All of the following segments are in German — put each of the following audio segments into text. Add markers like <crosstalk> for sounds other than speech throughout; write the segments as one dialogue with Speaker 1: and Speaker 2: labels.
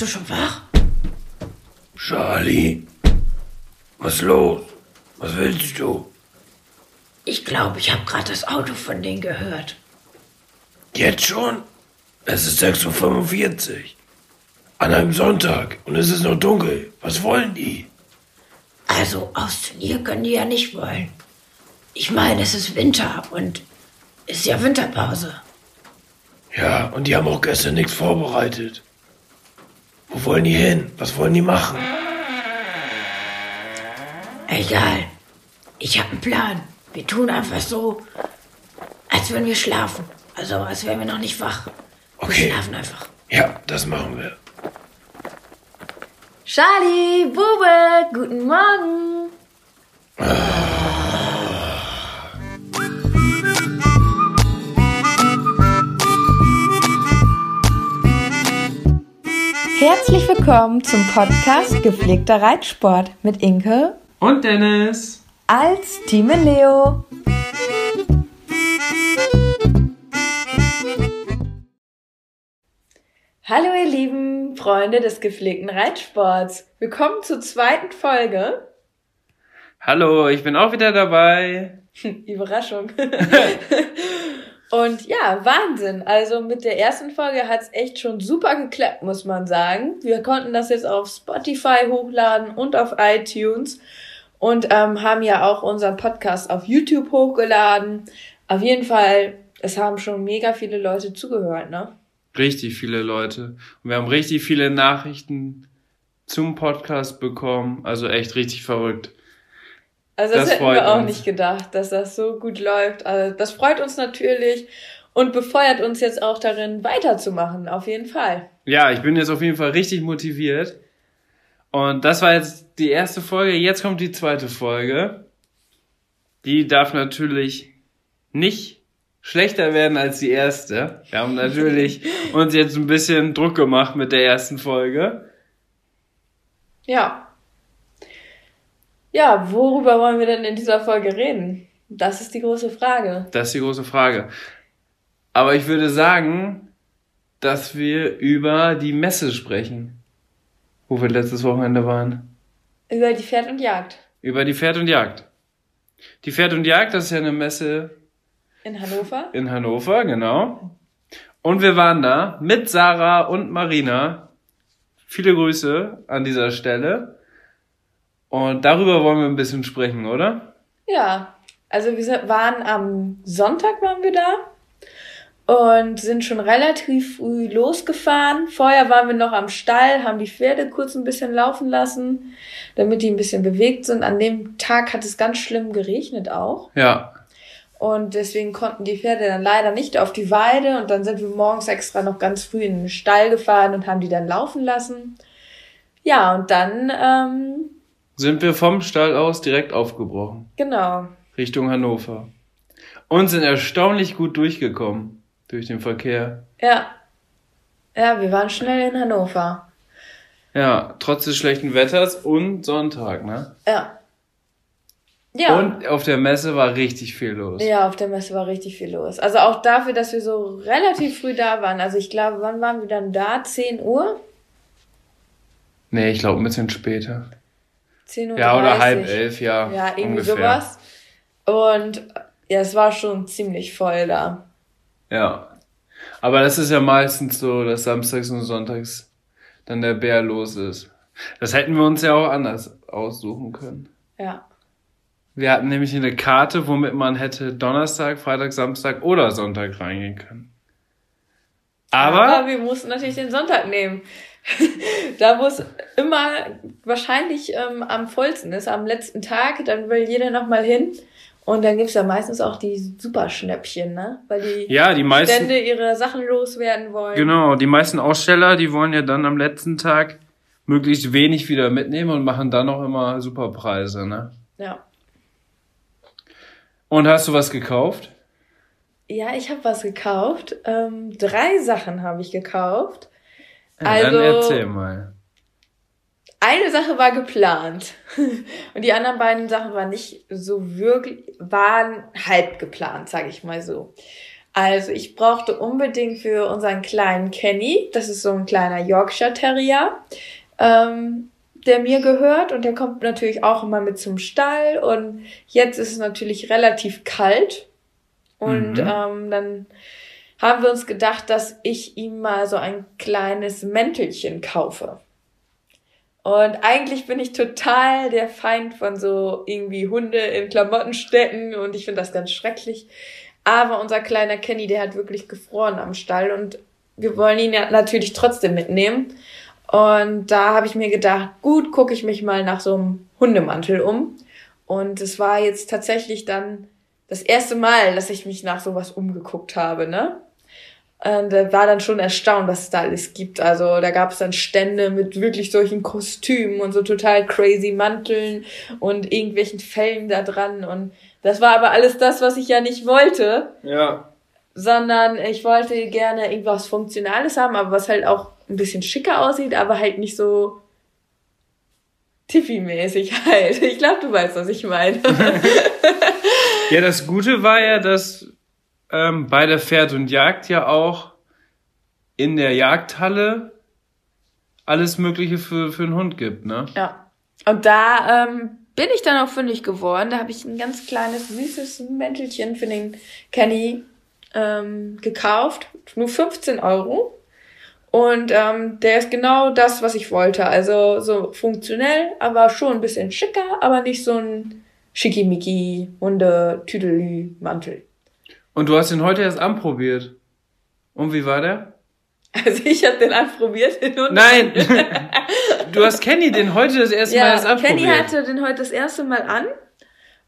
Speaker 1: bist du schon wach?
Speaker 2: Charlie, was los? Was willst du?
Speaker 1: Ich glaube, ich habe gerade das Auto von denen gehört.
Speaker 2: Jetzt schon? Es ist 6.45 Uhr. An einem Sonntag und es ist noch dunkel. Was wollen die?
Speaker 1: Also aufs Turnier können die ja nicht wollen. Ich meine, es ist Winter und ist ja Winterpause.
Speaker 2: Ja, und die haben auch gestern nichts vorbereitet. Wo wollen die hin? Was wollen die machen?
Speaker 1: Egal. Ich habe einen Plan. Wir tun einfach so, als würden wir schlafen. Also als wären wir noch nicht wach.
Speaker 2: Okay.
Speaker 1: Wir schlafen einfach.
Speaker 2: Ja, das machen wir.
Speaker 3: Charlie, Bube, guten Morgen. Herzlich willkommen zum Podcast Gepflegter Reitsport mit Inke
Speaker 4: Und Dennis.
Speaker 3: als Team Leo. Hallo ihr lieben Freunde des gepflegten Reitsports. Willkommen zur zweiten Folge.
Speaker 4: Hallo, ich bin auch wieder dabei. <laughs>
Speaker 3: Überraschung. <laughs> Und ja, Wahnsinn. Also mit der ersten Folge hat's echt schon super geklappt, muss man sagen. Wir konnten das jetzt auf Spotify hochladen und auf iTunes und ähm, haben ja auch unseren Podcast auf YouTube hochgeladen. Auf jeden Fall, es haben schon mega viele Leute zugehört, ne?
Speaker 4: Richtig viele Leute. Und wir haben richtig viele Nachrichten zum Podcast bekommen. Also echt richtig verrückt.
Speaker 3: Also das,
Speaker 4: Das
Speaker 3: hätten wir auch
Speaker 4: uns.
Speaker 3: nicht gedacht, dass das so gut läuft. Also das freut uns natürlich und befeuert uns jetzt auch darin, weiterzumachen, auf jeden Fall.
Speaker 4: Ja, ich bin jetzt auf jeden Fall richtig motiviert. Und das war jetzt die erste Folge. Jetzt kommt die zweite Folge. Die darf natürlich nicht schlechter werden als die erste. Wir haben natürlich <laughs> uns jetzt ein bisschen Druck gemacht mit der ersten Folge.
Speaker 3: Ja. Ja, worüber wollen wir denn in dieser Folge reden? Das ist die große Frage.
Speaker 4: Das ist die große Frage. Aber ich würde sagen, dass wir über die Messe sprechen, wo wir letztes Wochenende waren.
Speaker 3: Über die Pferd und Jagd
Speaker 4: Über die Pferd und Jagd. Die Pferd und Jagd, das ist ja eine Messe
Speaker 3: in Hannover.
Speaker 4: in Hannover, genau. Und wir waren da mit Sarah und Marina. Viele Grüße an dieser Stelle. Und darüber wollen wir ein bisschen sprechen, oder?
Speaker 3: Ja, also wir waren am Sonntag waren wir da und sind schon relativ früh losgefahren. Vorher waren wir noch am Stall, haben die Pferde kurz ein bisschen laufen lassen, damit die ein bisschen bewegt sind. An dem Tag hat es ganz schlimm geregnet auch.
Speaker 4: Ja.
Speaker 3: Und deswegen konnten die Pferde dann leider nicht auf die Weide. Und dann sind wir morgens extra noch ganz früh in den Stall gefahren und haben die dann laufen lassen. Ja, und dann, ähm,
Speaker 4: Sind wir vom Stall aus direkt aufgebrochen.
Speaker 3: genau.
Speaker 4: Richtung Hannover. Und sind erstaunlich gut durchgekommen durch den Verkehr.
Speaker 3: Ja. Ja, wir waren schnell in Hannover.
Speaker 4: Ja, trotz des schlechten Wetters und Sonntag, ne?
Speaker 3: Ja. Ja.
Speaker 4: Und auf der Messe war richtig viel los.
Speaker 3: ja, auf der Messe war richtig viel los. Also auch dafür, dass wir so relativ früh da waren. Also ich glaube, wann waren wir dann da? 10 Uhr?
Speaker 4: Nee, ich glaube ein bisschen später.
Speaker 3: 10 Uhr?
Speaker 4: Ja, oder
Speaker 3: 30.
Speaker 4: halb elf, ja.
Speaker 3: Ja, irgendwie
Speaker 4: ungefähr.
Speaker 3: sowas. Und ja, es war schon ziemlich voll da.
Speaker 4: Ja. Aber das ist ja meistens so, dass samstags und sonntags dann der Bär los ist. Das hätten wir uns ja auch anders aussuchen können.
Speaker 3: Ja.
Speaker 4: Wir hatten nämlich eine Karte, womit man hätte Donnerstag, Freitag, Samstag oder Sonntag reingehen können. Aber,
Speaker 3: wir mussten natürlich den Sonntag nehmen. <laughs> da wo es immer wahrscheinlich ähm, am vollsten ist, am letzten Tag, dann will jeder nochmal hin. Und dann gibt's ja meistens auch die Superschnäppchen, ne? Weil die,
Speaker 4: Ja, die meisten-
Speaker 3: Stände ihre Sachen loswerden wollen.
Speaker 4: Genau, die meisten Aussteller, die wollen ja dann am letzten Tag möglichst wenig wieder mitnehmen und machen dann auch immer super Preise, ne?
Speaker 3: Ja.
Speaker 4: Und hast du was gekauft?
Speaker 3: Ja, ich habe was gekauft. Ähm, drei Sachen habe ich gekauft.
Speaker 4: Ja,
Speaker 3: Also-
Speaker 4: dann erzähl mal.
Speaker 3: Eine Sache war geplant <laughs> und die anderen beiden Sachen waren nicht so wirklich, waren halb geplant, sage ich mal so. Also ich brauchte unbedingt für unseren kleinen Kenny, das ist so ein kleiner Yorkshire Terrier, ähm, der mir gehört und der kommt natürlich auch immer mit zum Stall und jetzt ist es natürlich relativ kalt und
Speaker 4: Mhm.
Speaker 3: ähm, dann haben wir uns gedacht, dass ich ihm mal so ein kleines Mäntelchen kaufe. Und eigentlich bin ich total der Feind von so irgendwie Hunde in Klamotten stecken und ich finde das ganz schrecklich. Aber unser kleiner Kenny, der hat wirklich gefroren am Stall und wir wollen ihn ja natürlich trotzdem mitnehmen. Und da habe ich mir gedacht, gut, gucke ich mich mal nach so einem Hundemantel um. Und es war jetzt tatsächlich dann das erste Mal, dass ich mich nach sowas umgeguckt habe, ne? Und äh, war dann schon erstaunt, was es da alles gibt. Also da gab es dann Stände mit wirklich solchen Kostümen und so total crazy Manteln und irgendwelchen Fellen da dran. Und das war aber alles das, was ich ja nicht wollte,
Speaker 4: Ja.
Speaker 3: sondern ich wollte gerne irgendwas Funktionales haben, aber was halt auch ein bisschen schicker aussieht, aber halt nicht so Tiffy-mäßig <laughs> halt. Ich glaube, du weißt, was ich meine. <laughs>
Speaker 4: Ja, das Gute war ja, dass ähm, bei der Pferd und Jagd ja auch in der Jagdhalle alles Mögliche für, für einen Hund gibt, ne?
Speaker 3: Ja. Und da ähm, bin ich dann auch fündig geworden. Da habe ich ein ganz kleines, süßes Mäntelchen für den Kenny ähm, gekauft. Nur 15 Euro. Und ähm, der ist genau das, was ich wollte. Also so funktionell, aber schon ein bisschen schicker, aber nicht so ein schickimicki hunde tüdelü mantel
Speaker 4: Und du hast ihn heute erst anprobiert. Und wie war der?
Speaker 3: Also ich habe den anprobiert. <laughs>
Speaker 4: Nein! <laughs> du hast Kenny den heute das erste Mal erst
Speaker 3: Ja,
Speaker 4: anprobiert.
Speaker 3: Kenny hatte den heute das erste Mal an.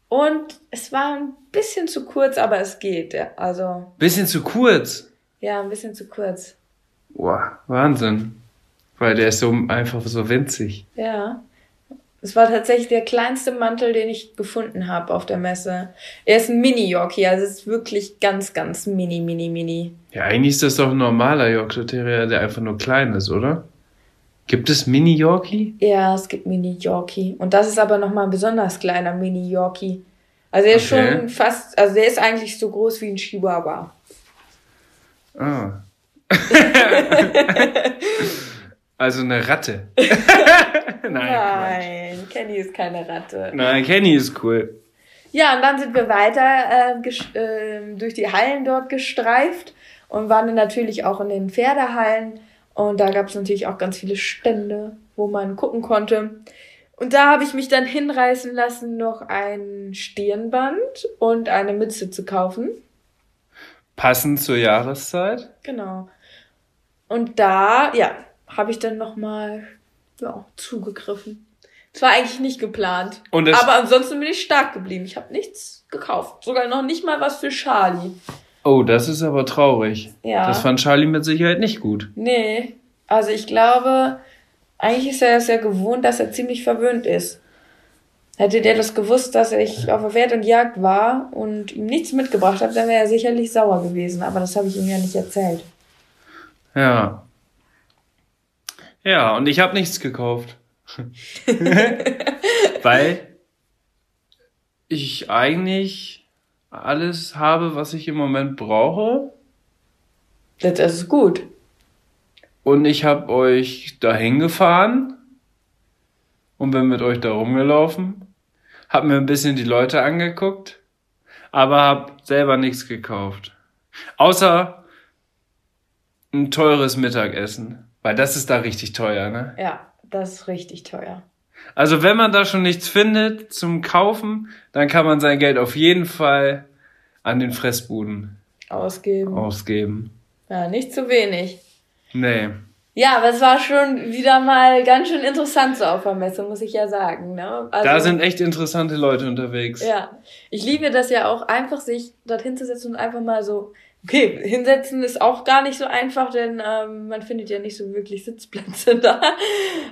Speaker 3: Und es war ein bisschen zu kurz, aber es geht. Ja. Also,
Speaker 4: Bisschen zu kurz.
Speaker 3: ja, ein bisschen zu kurz.
Speaker 4: Boah, Wahnsinn. Weil der ist so einfach so winzig.
Speaker 3: Ja. Es war tatsächlich der kleinste Mantel, den ich gefunden habe auf der Messe. Er ist ein Mini-Yorkie, also es ist wirklich ganz, ganz mini, mini, mini.
Speaker 4: Ja, eigentlich ist das doch ein normaler Yorkshire Terrier, der einfach nur klein ist, oder? Gibt es Mini-Yorkie?
Speaker 3: Ja, es gibt Mini-Yorkie. Und das ist aber nochmal ein besonders kleiner Mini-Yorkie. Also er ist
Speaker 4: Okay.
Speaker 3: schon fast, also der ist eigentlich so groß wie ein Chihuahua.
Speaker 4: Ah. <laughs> <laughs> also eine Ratte. <laughs> Nein.
Speaker 3: Nein, Kenny ist keine Ratte.
Speaker 4: Nein, Kenny ist cool.
Speaker 3: Ja, und dann sind wir weiter äh, ähm, durch die Hallen dort gestreift und waren dann natürlich auch in den Pferdehallen. Und da gab es natürlich auch ganz viele Stände, wo man gucken konnte. Und da habe ich mich dann hinreißen lassen, noch ein Stirnband und eine Mütze zu kaufen.
Speaker 4: Passend zur Jahreszeit.
Speaker 3: Genau. Und da, ja, habe ich dann nochmal ja, zugegriffen. Es war eigentlich nicht geplant. Aber ansonsten bin ich stark geblieben. Ich habe nichts gekauft. Sogar noch nicht mal was für Charlie.
Speaker 4: Oh, das ist aber traurig.
Speaker 3: Ja.
Speaker 4: Das fand Charlie mit Sicherheit nicht gut.
Speaker 3: Nee. Also ich glaube, eigentlich ist er es ja gewohnt, dass er ziemlich verwöhnt ist. Hätte der das gewusst, dass ich auf der Pferd und Jagd war und ihm nichts mitgebracht habe, dann wäre er sicherlich sauer gewesen. Aber das habe ich ihm ja nicht erzählt.
Speaker 4: Ja. Ja, und ich habe nichts gekauft. <laughs> Weil ich eigentlich alles habe, was ich im Moment brauche.
Speaker 3: Das ist gut.
Speaker 4: Und ich habe euch dahin gefahren und bin mit euch da rumgelaufen. Hab mir ein bisschen die Leute angeguckt, aber hab selber nichts gekauft. Außer ein teures Mittagessen. Weil das ist da richtig teuer, ne?
Speaker 3: Ja, das ist richtig teuer.
Speaker 4: Also wenn man da schon nichts findet zum Kaufen, dann kann man sein Geld auf jeden Fall an den Fressbuden
Speaker 3: Ausgeben.
Speaker 4: ausgeben.
Speaker 3: Ja, nicht zu wenig.
Speaker 4: Nee.
Speaker 3: Ja, aber es war schon wieder mal ganz schön interessant so auf der Messe, muss ich ja sagen. Ne? Also,
Speaker 4: da sind echt interessante Leute unterwegs.
Speaker 3: Ja, ich liebe das ja auch einfach, sich dorthin zu setzen und einfach mal so, okay, hinsetzen ist auch gar nicht so einfach, denn ähm, man findet ja nicht so wirklich Sitzplätze <laughs> da.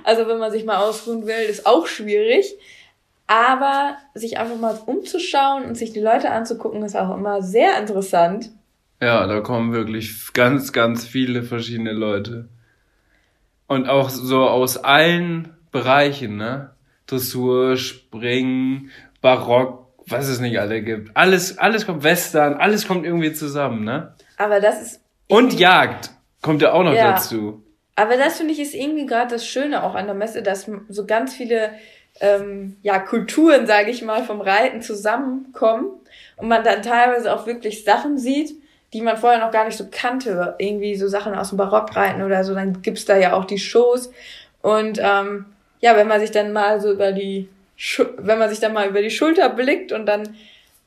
Speaker 3: Also wenn man sich mal ausruhen will, ist auch schwierig. Aber sich einfach mal umzuschauen und sich die Leute anzugucken, ist auch immer sehr interessant.
Speaker 4: Ja, da kommen wirklich ganz, ganz viele verschiedene Leute. Und auch so aus allen Bereichen, ne? Dressur, Springen, Barock, was es nicht alle gibt. Alles, alles kommt Western, alles kommt irgendwie zusammen, ne?
Speaker 3: Aber das ist.
Speaker 4: Und Jagd kommt ja auch noch ja. dazu.
Speaker 3: Aber das finde ich ist irgendwie gerade das Schöne auch an der Messe, dass so ganz viele ähm, ja, Kulturen, sage ich mal, vom Reiten zusammenkommen und man dann teilweise auch wirklich Sachen sieht, die man vorher noch gar nicht so kannte. Irgendwie so Sachen aus dem Barockreiten oder so, dann gibt's da ja auch die Shows. Und ähm, ja, wenn man sich dann mal so über die, wenn man sich dann mal über die Schulter blickt und dann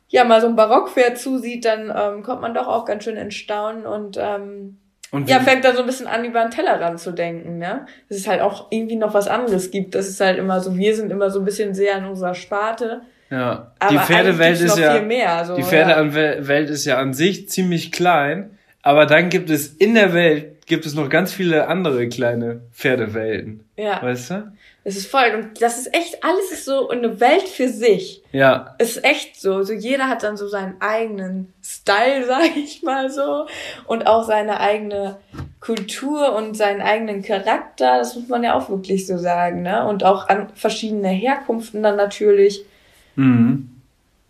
Speaker 3: ja mal so ein Barockpferd zusieht, dann ähm, kommt man doch auch ganz schön in Staunen und ähm, und ja, fängt dann so ein bisschen an, über den Tellerrand zu denken, ne? Dass es halt auch irgendwie noch was anderes gibt. Das ist halt immer so, wir sind immer so ein bisschen sehr in unserer Sparte.
Speaker 4: Ja, Aber die Pferdewelt ist ja, mehr, so, die Pferdewelt ja. ist ja an sich ziemlich klein, aber dann gibt es in der Welt, gibt es noch ganz viele andere kleine Pferdewelten. Ja. Weißt du?
Speaker 3: Es ist voll, und das ist echt, alles ist so eine Welt für sich. Ja. Es ist echt so, so jeder hat dann so seinen eigenen Style, <laughs> sag ich mal so, und auch seine eigene Kultur und seinen eigenen Charakter, das muss man ja auch wirklich so sagen, ne? Und auch an verschiedene Herkunften dann natürlich. Mhm.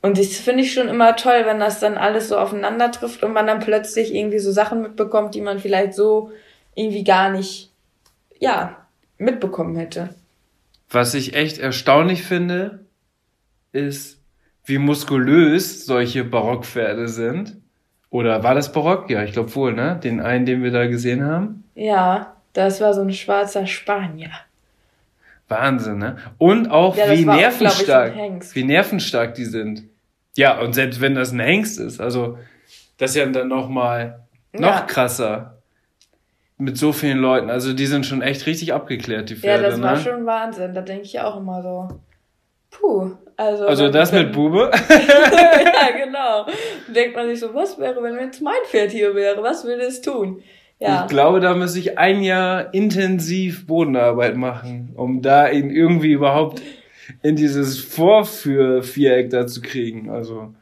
Speaker 3: Und das finde ich schon immer toll, wenn das dann alles so aufeinander trifft und man dann plötzlich irgendwie so Sachen mitbekommt, die man vielleicht so irgendwie gar nicht, ja, mitbekommen hätte.
Speaker 4: Was ich echt erstaunlich finde, ist, wie muskulös solche Barockpferde sind. Oder war das Barock? Ja, ich glaube wohl, ne? Den einen, den wir da gesehen haben.
Speaker 3: Ja, das war so ein schwarzer Spanier.
Speaker 4: Wahnsinn, ne? Und auch ja, wie nervenstark, auch, wie nervenstark die sind. Ja, und selbst wenn das ein Hengst ist, also das ist ja dann noch mal noch ja. krasser mit so vielen Leuten. Also die sind schon echt richtig abgeklärt, die Pferde.
Speaker 3: Ja, das war ne? schon Wahnsinn. Da denke ich auch immer so. Puh. Also,
Speaker 4: also das mit <laughs> Bube?
Speaker 3: ja, genau. Denkt man sich so, was wäre, wenn jetzt mein Pferd hier wäre? Was würde es tun?
Speaker 4: Ja. Ich glaube, da müsste ich ein Jahr intensiv Bodenarbeit machen, um da ihn irgendwie überhaupt in dieses Vorführviereck da zu kriegen. Also.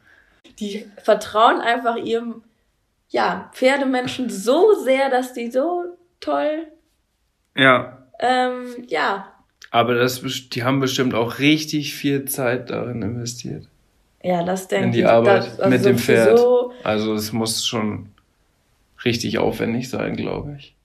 Speaker 3: Die vertrauen einfach ihrem ja, Pferdemenschen so sehr, dass die so toll. Ja. Ähm, ja.
Speaker 4: Aber das, die haben bestimmt auch richtig viel Zeit darin investiert.
Speaker 3: Ja, das denke ich.
Speaker 4: In die Arbeit das, also mit dem Pferd. So also es muss schon richtig aufwendig sein, glaube ich.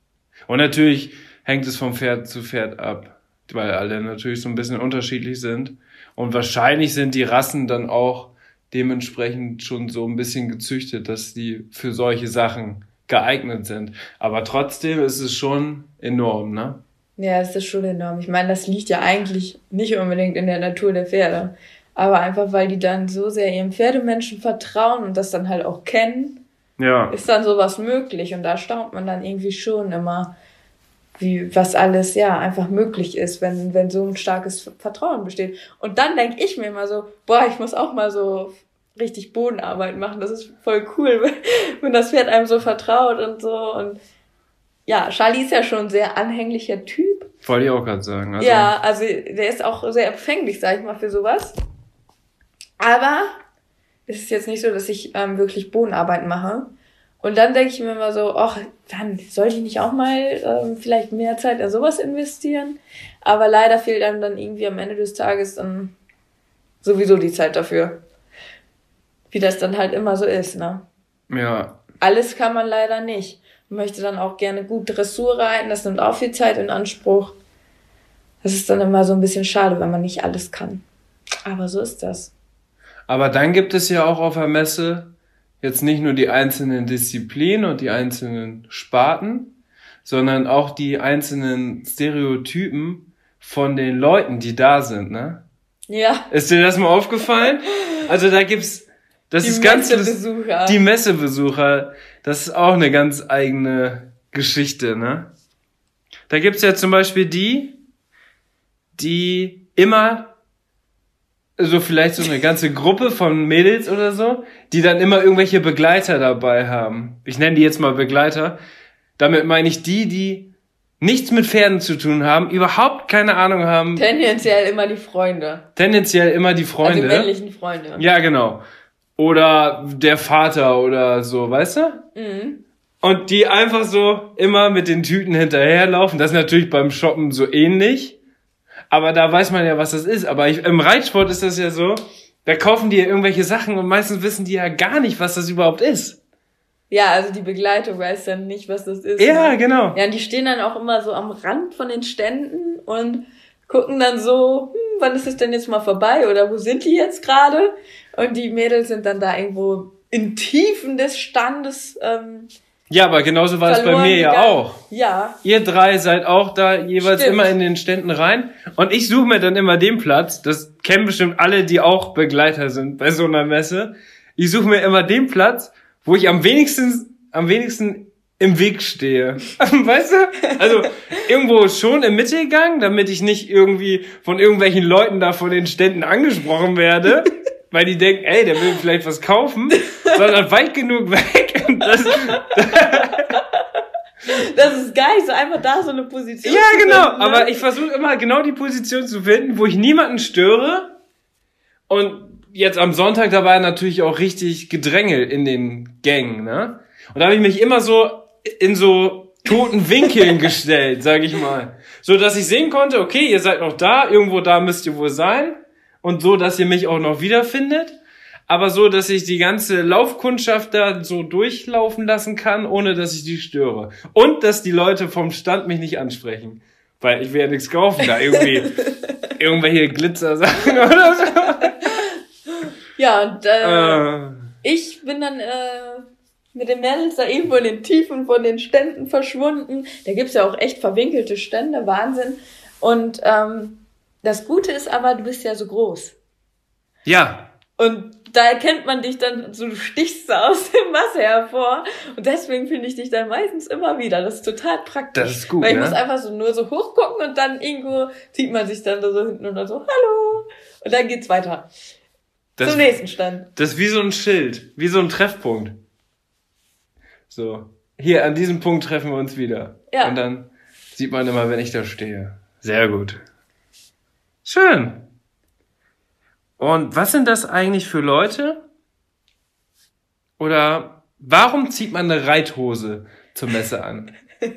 Speaker 4: Und natürlich hängt es vom Pferd zu Pferd ab, weil alle natürlich so ein bisschen unterschiedlich sind. Und wahrscheinlich sind die Rassen dann auch dementsprechend schon so ein bisschen gezüchtet, dass die für solche Sachen geeignet sind. Aber trotzdem ist es schon enorm, ne?
Speaker 3: Ja, es ist schon enorm. Ich meine, das liegt ja eigentlich nicht unbedingt in der Natur der Pferde. Aber einfach, weil die dann so sehr ihrem Pferdemenschen vertrauen und das dann halt auch kennen, ja. ist dann sowas möglich. Und da staunt man dann irgendwie schon immer, wie was alles ja einfach möglich ist, wenn, wenn so ein starkes Vertrauen besteht. Und dann denke ich mir immer so, boah, ich muss auch mal so richtig Bodenarbeit machen. Das ist voll cool, <laughs> wenn das Pferd einem so vertraut und so. Und ja, Charlie ist ja schon ein sehr anhänglicher Typ.
Speaker 4: Wollte ich auch gerade sagen.
Speaker 3: Also ja, also der ist auch sehr empfänglich, sag ich mal, für sowas. Aber es ist jetzt nicht so, dass ich ähm, wirklich Bodenarbeit mache. Und dann denke ich mir immer so, ach, dann sollte ich nicht auch mal ähm, vielleicht mehr Zeit in sowas investieren. Aber leider fehlt einem dann irgendwie am Ende des Tages dann sowieso die Zeit dafür. Wie das dann halt immer so ist, ne? Ja. Alles kann man leider nicht. Man möchte dann auch gerne gut Dressur reiten, das nimmt auch viel Zeit in Anspruch. Das ist dann immer so ein bisschen schade, wenn man nicht alles kann. Aber so ist das.
Speaker 4: Aber dann gibt es ja auch auf der Messe jetzt nicht nur die einzelnen Disziplinen und die einzelnen Sparten, sondern auch die einzelnen Stereotypen von den Leuten, die da sind, ne? Ja. Ist dir das mal aufgefallen? Also da gibt's, das die ist ganz, Messebesucher. die Messebesucher, das ist auch eine ganz eigene Geschichte, ne? Da gibt's ja zum Beispiel die, die immer so vielleicht so eine ganze Gruppe von Mädels oder so, die dann immer irgendwelche Begleiter dabei haben. Ich nenne die jetzt mal Begleiter. Damit meine ich die, die nichts mit Pferden zu tun haben, überhaupt keine Ahnung haben,
Speaker 3: Tendenziell immer die Freunde.
Speaker 4: tendenziell immer die
Speaker 3: Also
Speaker 4: Freunde.
Speaker 3: die männlichen Freunde.
Speaker 4: ja, genau. Oder der Vater oder so, weißt du?
Speaker 3: Mhm.
Speaker 4: Und die einfach so immer mit den Tüten hinterherlaufen. Das ist natürlich beim Shoppen so ähnlich. Aber da weiß man ja, was das ist. Aber ich, im Reitsport ist das ja so, da kaufen die ja irgendwelche Sachen und meistens wissen die ja gar nicht, was das überhaupt ist.
Speaker 3: Ja, also die Begleitung weiß dann nicht, was das ist.
Speaker 4: Ja,
Speaker 3: ne?
Speaker 4: genau.
Speaker 3: Ja, und die stehen dann auch immer so am Rand von den Ständen und gucken dann so, hm, wann ist es denn jetzt mal vorbei oder wo sind die jetzt gerade? Und die Mädels sind dann da irgendwo in Tiefen des Standes ähm,
Speaker 4: Ja, aber genauso war es bei mir ja auch.
Speaker 3: Ja,
Speaker 4: Ihr drei seid auch da jeweils
Speaker 3: Stimmt.
Speaker 4: immer in den Ständen rein. Und ich suche mir dann immer den Platz, das kennen bestimmt alle, die auch Begleiter sind bei so einer Messe. Ich suche mir immer den Platz, wo ich am wenigsten, am wenigsten im Weg stehe. <laughs> Weißt du? Also irgendwo schon im Mittelgang, damit ich nicht irgendwie von irgendwelchen Leuten da vor den Ständen angesprochen werde. <laughs> Weil die denken, ey, der will vielleicht was kaufen, sondern weit genug weg. Das,
Speaker 3: das ist gar nicht so einfach da so eine Position.
Speaker 4: Ja,
Speaker 3: zu
Speaker 4: genau.
Speaker 3: finden, ne?
Speaker 4: Aber ich versuche immer genau die Position zu finden, wo ich niemanden störe. Und jetzt am Sonntag, da war natürlich auch richtig Gedränge in den Gängen, ne? Und da habe ich mich immer so in so toten Winkeln <laughs> gestellt, sag ich mal. So, dass ich sehen konnte, okay, ihr seid noch da, irgendwo da müsst ihr wohl sein. Und so, dass ihr mich auch noch wiederfindet. Aber so, dass ich die ganze Laufkundschaft da so durchlaufen lassen kann, ohne dass ich die störe. Und dass die Leute vom Stand mich nicht ansprechen. Weil ich will ja nichts kaufen, da irgendwie <laughs> irgendwelche Glitzersachen <laughs> oder so.
Speaker 3: Ja, und äh,
Speaker 4: Äh,
Speaker 3: ich bin dann äh, mit den Mädels da irgendwo in den Tiefen von den Ständen verschwunden. Da gibt's ja auch echt verwinkelte Stände, Wahnsinn. Und ähm, das Gute ist aber, du bist ja so groß.
Speaker 4: ja,
Speaker 3: Und da erkennt man dich dann, so du stichst aus dem Wasser hervor. Und deswegen finde ich dich dann meistens immer wieder. Das ist total praktisch.
Speaker 4: Das ist gut,
Speaker 3: Weil ich
Speaker 4: ne?
Speaker 3: muss einfach so nur so hochgucken und dann irgendwo zieht man sich dann da so hinten und dann so, hallo. Und dann geht's weiter.
Speaker 4: das,
Speaker 3: Zum nächsten Stand.
Speaker 4: das ist wie so ein Schild, wie so ein Treffpunkt. So, hier an diesem Punkt treffen wir uns wieder.
Speaker 3: Ja.
Speaker 4: Und dann sieht man immer, wenn ich da stehe. Sehr gut. Schön. Und was sind das eigentlich für Leute? Oder warum zieht man eine Reithose zur Messe an? <laughs>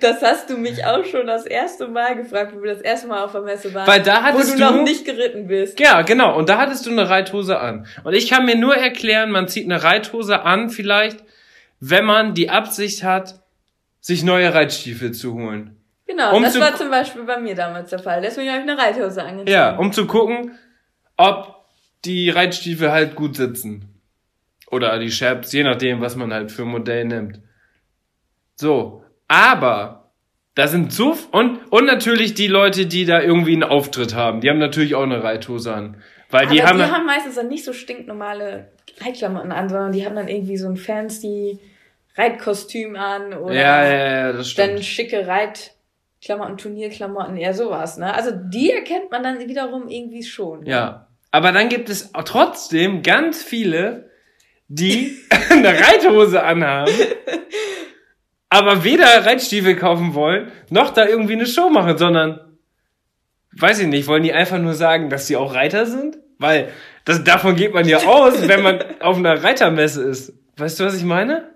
Speaker 3: Das hast du mich auch schon das erste Mal gefragt, wo wir das erste Mal auf der Messe waren.
Speaker 4: Weil da
Speaker 3: wo
Speaker 4: hattest
Speaker 3: du
Speaker 4: du-
Speaker 3: noch nicht geritten bist.
Speaker 4: Ja, genau. Und da hattest du eine Reithose an. Und ich kann mir nur erklären, man zieht eine Reithose an, vielleicht, wenn man die Absicht hat, sich neue Reitstiefel zu holen.
Speaker 3: Genau,
Speaker 4: Um
Speaker 3: das war zum Beispiel bei mir damals der Fall. Deswegen habe ich eine Reithose angezogen.
Speaker 4: Ja, um zu gucken, ob die Reitstiefel halt gut sitzen. Oder die Chaps, je nachdem, was man halt für ein Modell nimmt. So. Aber, da sind so, und, und natürlich die Leute, die da irgendwie einen Auftritt haben, die haben natürlich auch eine Reithose an. Weil die
Speaker 3: Aber
Speaker 4: haben,
Speaker 3: die haben meistens dann nicht so stinknormale Reitklamotten an, sondern die haben dann irgendwie so ein fancy Reitkostüm an oder
Speaker 4: ja, ja, ja, das stimmt.
Speaker 3: dann schicke Reitklamotten, Turnierklamotten, eher sowas, ne? Also die erkennt man dann wiederum irgendwie schon.
Speaker 4: Ja. Aber dann gibt es trotzdem ganz viele, die <laughs> eine Reithose anhaben, <laughs> aber weder Reitstiefel kaufen wollen, noch da irgendwie eine Show machen, sondern, weiß ich nicht, wollen die einfach nur sagen, dass sie auch Reiter sind? Weil das, davon geht man ja aus, wenn man <laughs> auf einer Reitermesse ist. Weißt du, was ich meine?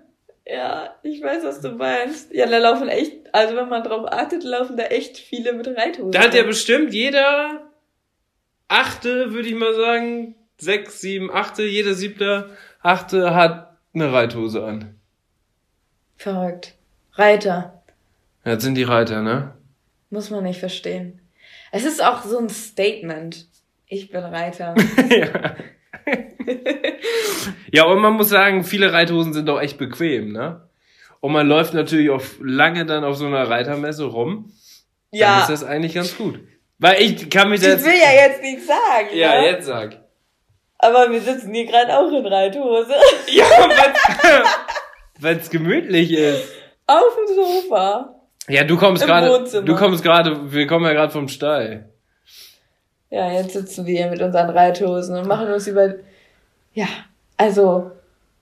Speaker 3: Ja, ich weiß, was du meinst. Ja, da laufen echt, also wenn man drauf achtet, laufen da echt viele mit Reithosen.
Speaker 4: Da hat ja bestimmt jeder Achte, würde ich mal sagen, sechs, sieben, Achte, jeder Siebte, Achte hat eine Reithose an.
Speaker 3: Verrückt. Reiter.
Speaker 4: Ja, Das sind die Reiter, ne?
Speaker 3: Muss man nicht verstehen. Es ist auch so ein Statement. Ich bin Reiter. <laughs>
Speaker 4: ja. ja, und man muss sagen, viele Reithosen sind auch echt bequem, ne? Und man läuft natürlich auch lange dann auf so einer Reitermesse rum. Dann
Speaker 3: ja.
Speaker 4: ist das eigentlich ganz gut. Weil ich kann mich da
Speaker 3: Ich
Speaker 4: jetzt...
Speaker 3: will ja jetzt nichts sagen.
Speaker 4: Ja,
Speaker 3: ne?
Speaker 4: jetzt sag.
Speaker 3: Aber wir sitzen hier gerade auch in Reithose. <laughs>
Speaker 4: Ja, weil es <laughs> gemütlich ist.
Speaker 3: Auf dem Sofa.
Speaker 4: Ja, du kommst gerade, du kommst gerade, wir kommen ja gerade vom Stall.
Speaker 3: Ja, jetzt sitzen wir hier mit unseren Reithosen und machen uns über. Ja, also,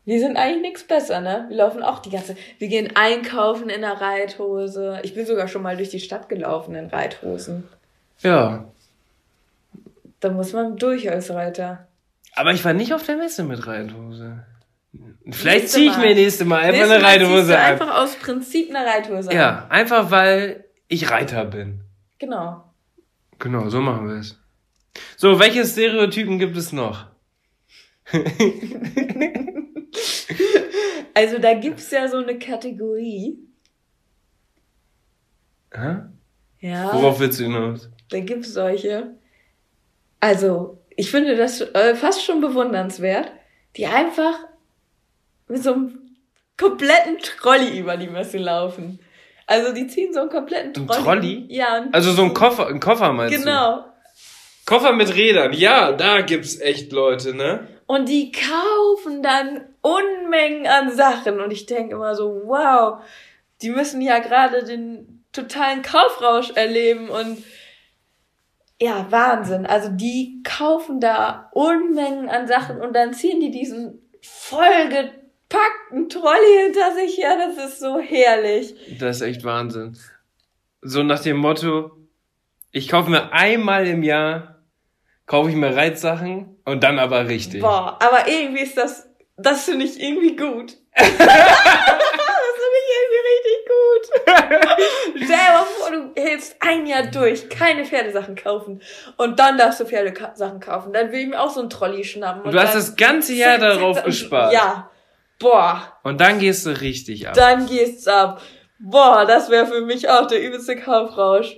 Speaker 3: wir sind eigentlich nichts besser, ne? Wir laufen auch die ganze. Wir gehen einkaufen in einer Reithose. Ich bin sogar schon mal durch die Stadt gelaufen in Reithosen.
Speaker 4: Ja.
Speaker 3: Da muss man durch als Reiter.
Speaker 4: Aber ich war nicht auf der Messe mit Reithose. Vielleicht
Speaker 3: Nächste
Speaker 4: ziehe ich mir nächste Mal einfach
Speaker 3: Nächstes
Speaker 4: eine Reithose an.
Speaker 3: einfach aus Prinzip eine Reithose an.
Speaker 4: Ja, einfach weil ich Reiter bin.
Speaker 3: Genau.
Speaker 4: Genau, so machen wir es. So, welche Stereotypen gibt es noch? <laughs>
Speaker 3: Also da gibt's ja so eine Kategorie.
Speaker 4: Hä?
Speaker 3: Ja.
Speaker 4: Worauf willst du hinaus?
Speaker 3: Da gibt's solche. Also, ich finde das äh, fast schon bewundernswert, die einfach mit so einem kompletten Trolley über die Messe laufen. Also, die ziehen so einen kompletten
Speaker 4: Ein
Speaker 3: Trolley.
Speaker 4: Trolley?
Speaker 3: Ja. und-
Speaker 4: Also so ein Koffer, ein Koffer meinst du?
Speaker 3: Genau.
Speaker 4: Koffer mit Rädern, ja, da gibt's echt Leute, ne?
Speaker 3: Und die kaufen dann Unmengen an Sachen. Und ich denke immer so, wow, die müssen ja gerade den totalen Kaufrausch erleben und ja, Wahnsinn. Also die kaufen da Unmengen an Sachen und dann ziehen die diesen vollgepackten Trolley hinter sich her. Das ist so herrlich.
Speaker 4: Das ist echt Wahnsinn. So nach dem Motto, ich kaufe mir einmal im Jahr, kaufe ich mir Reitsachen und dann aber richtig.
Speaker 3: Boah, aber irgendwie ist das, das finde ich irgendwie gut. <laughs> das finde ich irgendwie richtig gut. <laughs> Stell dir mal vor, du hältst ein Jahr durch, keine Pferdesachen kaufen und dann darfst du Pferdesachen kaufen. Dann will ich mir auch so einen Trolley schnappen.
Speaker 4: Und du hast das ganze Jahr darauf gespart.
Speaker 3: Ja. Boah,
Speaker 4: Und dann gehst du richtig ab.
Speaker 3: dann geht's ab. Boah, das wäre für mich auch der übelste Kaufrausch.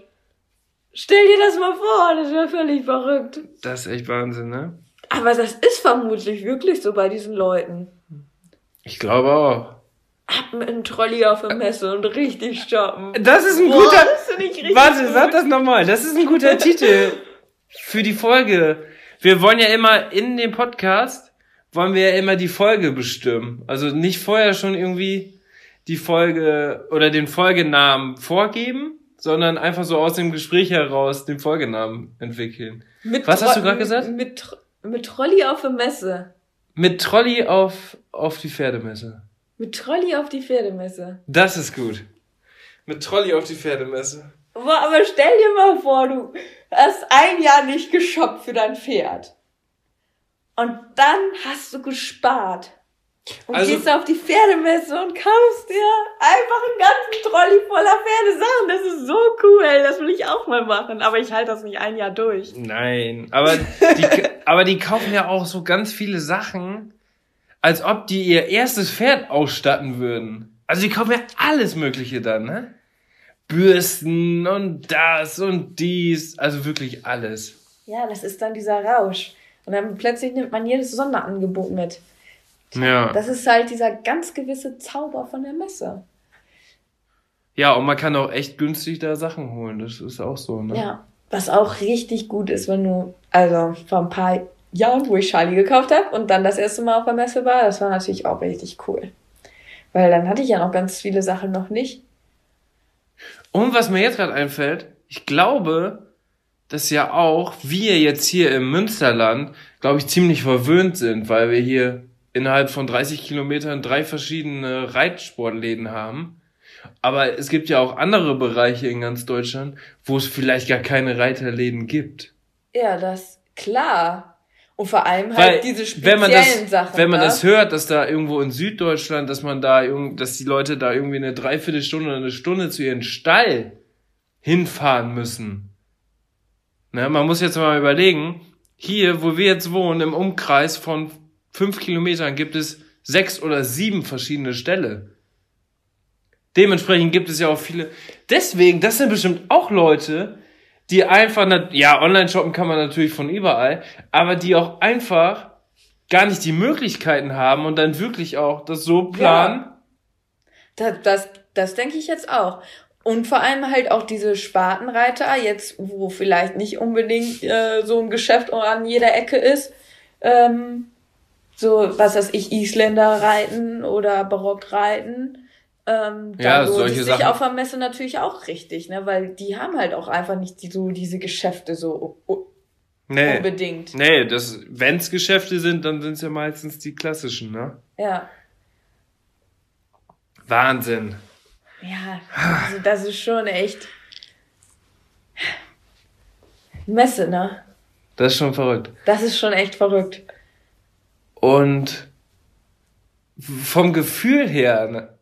Speaker 3: Stell dir das mal vor, das wäre völlig verrückt.
Speaker 4: Das ist echt Wahnsinn, ne?
Speaker 3: Aber das ist vermutlich wirklich so bei diesen Leuten.
Speaker 4: Ich glaube auch.
Speaker 3: Ab mit einem Trolley auf der Messe und richtig shoppen.
Speaker 4: Das ist ein
Speaker 3: Boah,
Speaker 4: guter. Warte,
Speaker 3: gut.
Speaker 4: sag das nochmal. Das ist ein guter <laughs> Titel für die Folge. Wir wollen ja immer in dem Podcast, wollen wir ja immer die Folge bestimmen. Also nicht vorher schon irgendwie die Folge oder den Folgenamen vorgeben, sondern einfach so aus dem Gespräch heraus den Folgenamen entwickeln.
Speaker 3: Mit
Speaker 4: Was hast du gerade gesagt?
Speaker 3: Mit, Tro- mit Trolley auf der Messe.
Speaker 4: Mit Trolley auf, auf die Pferdemesse.
Speaker 3: Mit Trolley auf die Pferdemesse.
Speaker 4: Das ist gut. Mit Trolley auf die Pferdemesse.
Speaker 3: Boah, aber stell dir mal vor, du hast ein Jahr nicht geshoppt für dein Pferd. Und dann hast du gespart. Und
Speaker 4: Also-
Speaker 3: gehst auf die Pferdemesse und kaufst dir einfach einen ganzen Trolley voller Pferdesachen. Das ist so cool. Das will ich auch mal machen. Aber ich halte das nicht ein Jahr durch.
Speaker 4: Nein, aber die, <laughs> aber die kaufen ja auch so ganz viele Sachen, als ob die ihr erstes Pferd ausstatten würden. Also die kaufen ja alles Mögliche dann, ne? Bürsten und das und dies, also wirklich alles.
Speaker 3: Ja, das ist dann dieser Rausch. Und dann plötzlich nimmt man jedes Sonderangebot mit.
Speaker 4: Ja.
Speaker 3: Das ist halt dieser ganz gewisse Zauber von der Messe.
Speaker 4: Ja, und man kann auch echt günstig da Sachen holen, das ist auch so, ne?
Speaker 3: Ja. Was auch richtig gut ist, wenn du, also vor ein paar Jahren, wo ich Charlie gekauft habe und dann das erste Mal auf der Messe war, das war natürlich auch richtig cool. Weil dann hatte ich ja noch ganz viele Sachen noch nicht.
Speaker 4: Und was mir jetzt gerade einfällt, ich glaube, dass ja auch wir jetzt hier im Münsterland, glaube ich, ziemlich verwöhnt sind, weil wir hier innerhalb von 30 Kilometern drei verschiedene Reitsportläden haben. Aber es gibt ja auch andere Bereiche in ganz Deutschland, wo es vielleicht gar keine Reiterläden gibt.
Speaker 3: Ja, das, klar. Und vor allem halt
Speaker 4: Weil,
Speaker 3: diese speziellen
Speaker 4: wenn man das,
Speaker 3: Sachen.
Speaker 4: wenn man
Speaker 3: ne?
Speaker 4: das hört, dass da irgendwo in Süddeutschland, dass man da irgend, dass die Leute da irgendwie eine Dreiviertelstunde oder eine Stunde zu ihren Stall hinfahren müssen. Ne, man muss jetzt mal überlegen, hier, wo wir jetzt wohnen, im Umkreis von fünf Kilometern gibt es sechs oder sieben verschiedene Ställe. Dementsprechend gibt es ja auch viele. Deswegen, das sind bestimmt auch Leute, die einfach, ja, online shoppen kann man natürlich von überall, aber die auch einfach gar nicht die Möglichkeiten haben und dann wirklich auch das so planen.
Speaker 3: Das, das, das denke ich jetzt auch. Und vor allem halt auch diese Spatenreiter, jetzt wo vielleicht nicht unbedingt äh, so ein Geschäft an jeder Ecke ist, ähm, so was weiß ich, Isländer reiten oder Barock reiten, ähm, da
Speaker 4: Ja,
Speaker 3: lohnt
Speaker 4: solche
Speaker 3: es sich
Speaker 4: Sachen.
Speaker 3: auf der Messe natürlich auch richtig, ne? Weil die haben halt auch einfach nicht die, so diese Geschäfte so
Speaker 4: Nee.
Speaker 3: unbedingt.
Speaker 4: Nee, das, wenn's Geschäfte sind, dann sind's ja meistens die klassischen, ne?
Speaker 3: Ja.
Speaker 4: Wahnsinn.
Speaker 3: Ja, also das ist schon echt Messe, ne?
Speaker 4: Das ist schon verrückt.
Speaker 3: Das ist schon echt verrückt.
Speaker 4: Und vom Gefühl her, ne,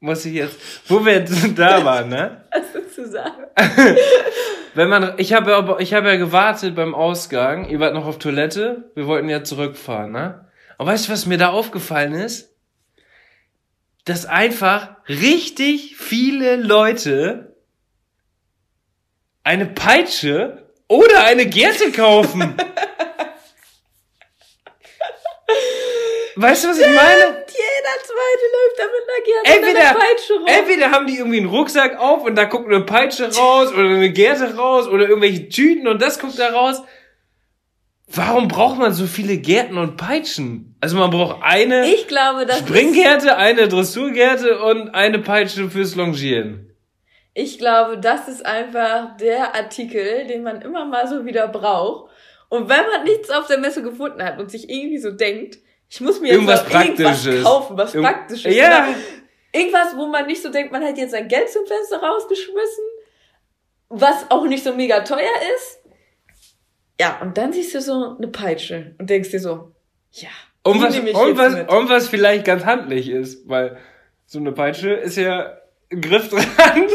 Speaker 4: muss ich jetzt, wo wir jetzt <laughs> da waren, ne? <laughs>
Speaker 3: Was willst du sagen? <laughs>
Speaker 4: Wenn man, ich habe ja, ich habe ja gewartet beim Ausgang. Ihr wart noch auf Toilette. Wir wollten ja zurückfahren, ne? Und weißt du, was mir da aufgefallen ist? Dass einfach richtig viele Leute eine Peitsche oder eine Gerte kaufen. Weißt du, was ich meine?
Speaker 3: Jeder zweite läuft da mit einer Gerte und
Speaker 4: Entweder,
Speaker 3: einer Peitsche rum.
Speaker 4: entweder haben die irgendwie einen Rucksack auf und da guckt eine Peitsche raus oder eine Gerte raus oder irgendwelche Tüten und das guckt da raus. Warum braucht man so viele Gärten und Peitschen? Also man braucht eine
Speaker 3: Ich glaube, das ist,
Speaker 4: Springgerte, eine Dressurgerte und eine Peitsche fürs Longieren.
Speaker 3: ich glaube, das ist einfach der Artikel, den man immer mal so wieder braucht. Und wenn man nichts auf der Messe gefunden hat und sich irgendwie so denkt, ich muss mir jetzt
Speaker 4: Irgendwas
Speaker 3: noch irgendwas
Speaker 4: Praktisches.
Speaker 3: kaufen, was
Speaker 4: Irgend-
Speaker 3: Praktisches.
Speaker 4: Ja.
Speaker 3: Oder Irgendwas, wo man nicht so denkt, man hat jetzt sein Geld zum Fenster rausgeschmissen, was auch nicht so mega teuer ist. Ja, und dann siehst du so eine Peitsche und denkst dir so, ja.
Speaker 4: Und was, und,
Speaker 3: jetzt
Speaker 4: was,
Speaker 3: mit.
Speaker 4: und was vielleicht ganz handlich ist, weil so eine Peitsche ist ja ein Griff dran, <laughs>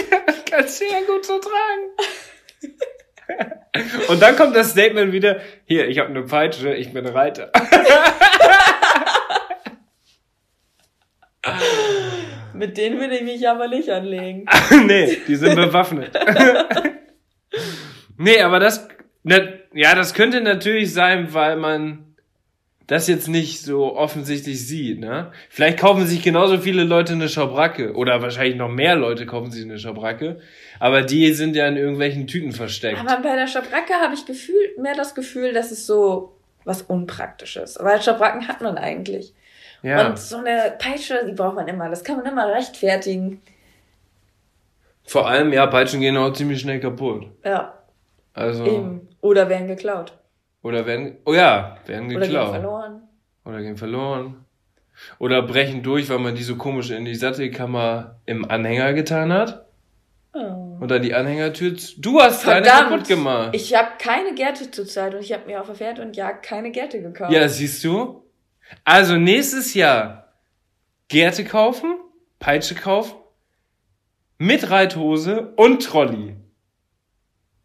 Speaker 4: kannst du ja gut so tragen. <laughs> Und dann kommt das Statement wieder, hier, ich habe eine Peitsche, ich bin Reiter. <laughs> <laughs>
Speaker 3: Mit denen will ich mich aber nicht anlegen. <laughs>
Speaker 4: nee, die sind bewaffnet. <laughs> nee, aber das, ne, ja, das könnte natürlich sein, weil man das jetzt nicht so offensichtlich sieht, ne? Vielleicht kaufen sich genauso viele Leute eine Schabracke oder wahrscheinlich noch mehr Leute kaufen sich eine Schabracke, aber die sind ja in irgendwelchen Tüten versteckt.
Speaker 3: Aber bei der Schabracke habe ich gefühlt mehr das Gefühl, dass es so was Unpraktisches. Weil Schabracken hat man eigentlich.
Speaker 4: Ja.
Speaker 3: Und so eine Peitsche, die braucht man immer. Das kann man immer rechtfertigen.
Speaker 4: Vor allem, ja, Peitschen gehen auch ziemlich schnell kaputt.
Speaker 3: Ja,
Speaker 4: Also,
Speaker 3: eben. Oder werden geklaut.
Speaker 4: oder werden, oh ja, werden
Speaker 3: Oder gehen
Speaker 4: geklaut.
Speaker 3: verloren.
Speaker 4: Oder gehen verloren. Oder brechen durch, weil man die so komisch in die Sattelkammer im Anhänger getan hat.
Speaker 3: Oh.
Speaker 4: Und dann die Anhängertür. Du hast deine kaputt gemacht.
Speaker 3: Ich habe keine Gerte zurzeit und ich habe mir auf der Pferd und Jagd keine Gerte gekauft.
Speaker 4: ja, siehst du? Also nächstes Jahr Gerte kaufen, Peitsche kaufen, mit Reithose und Trolley.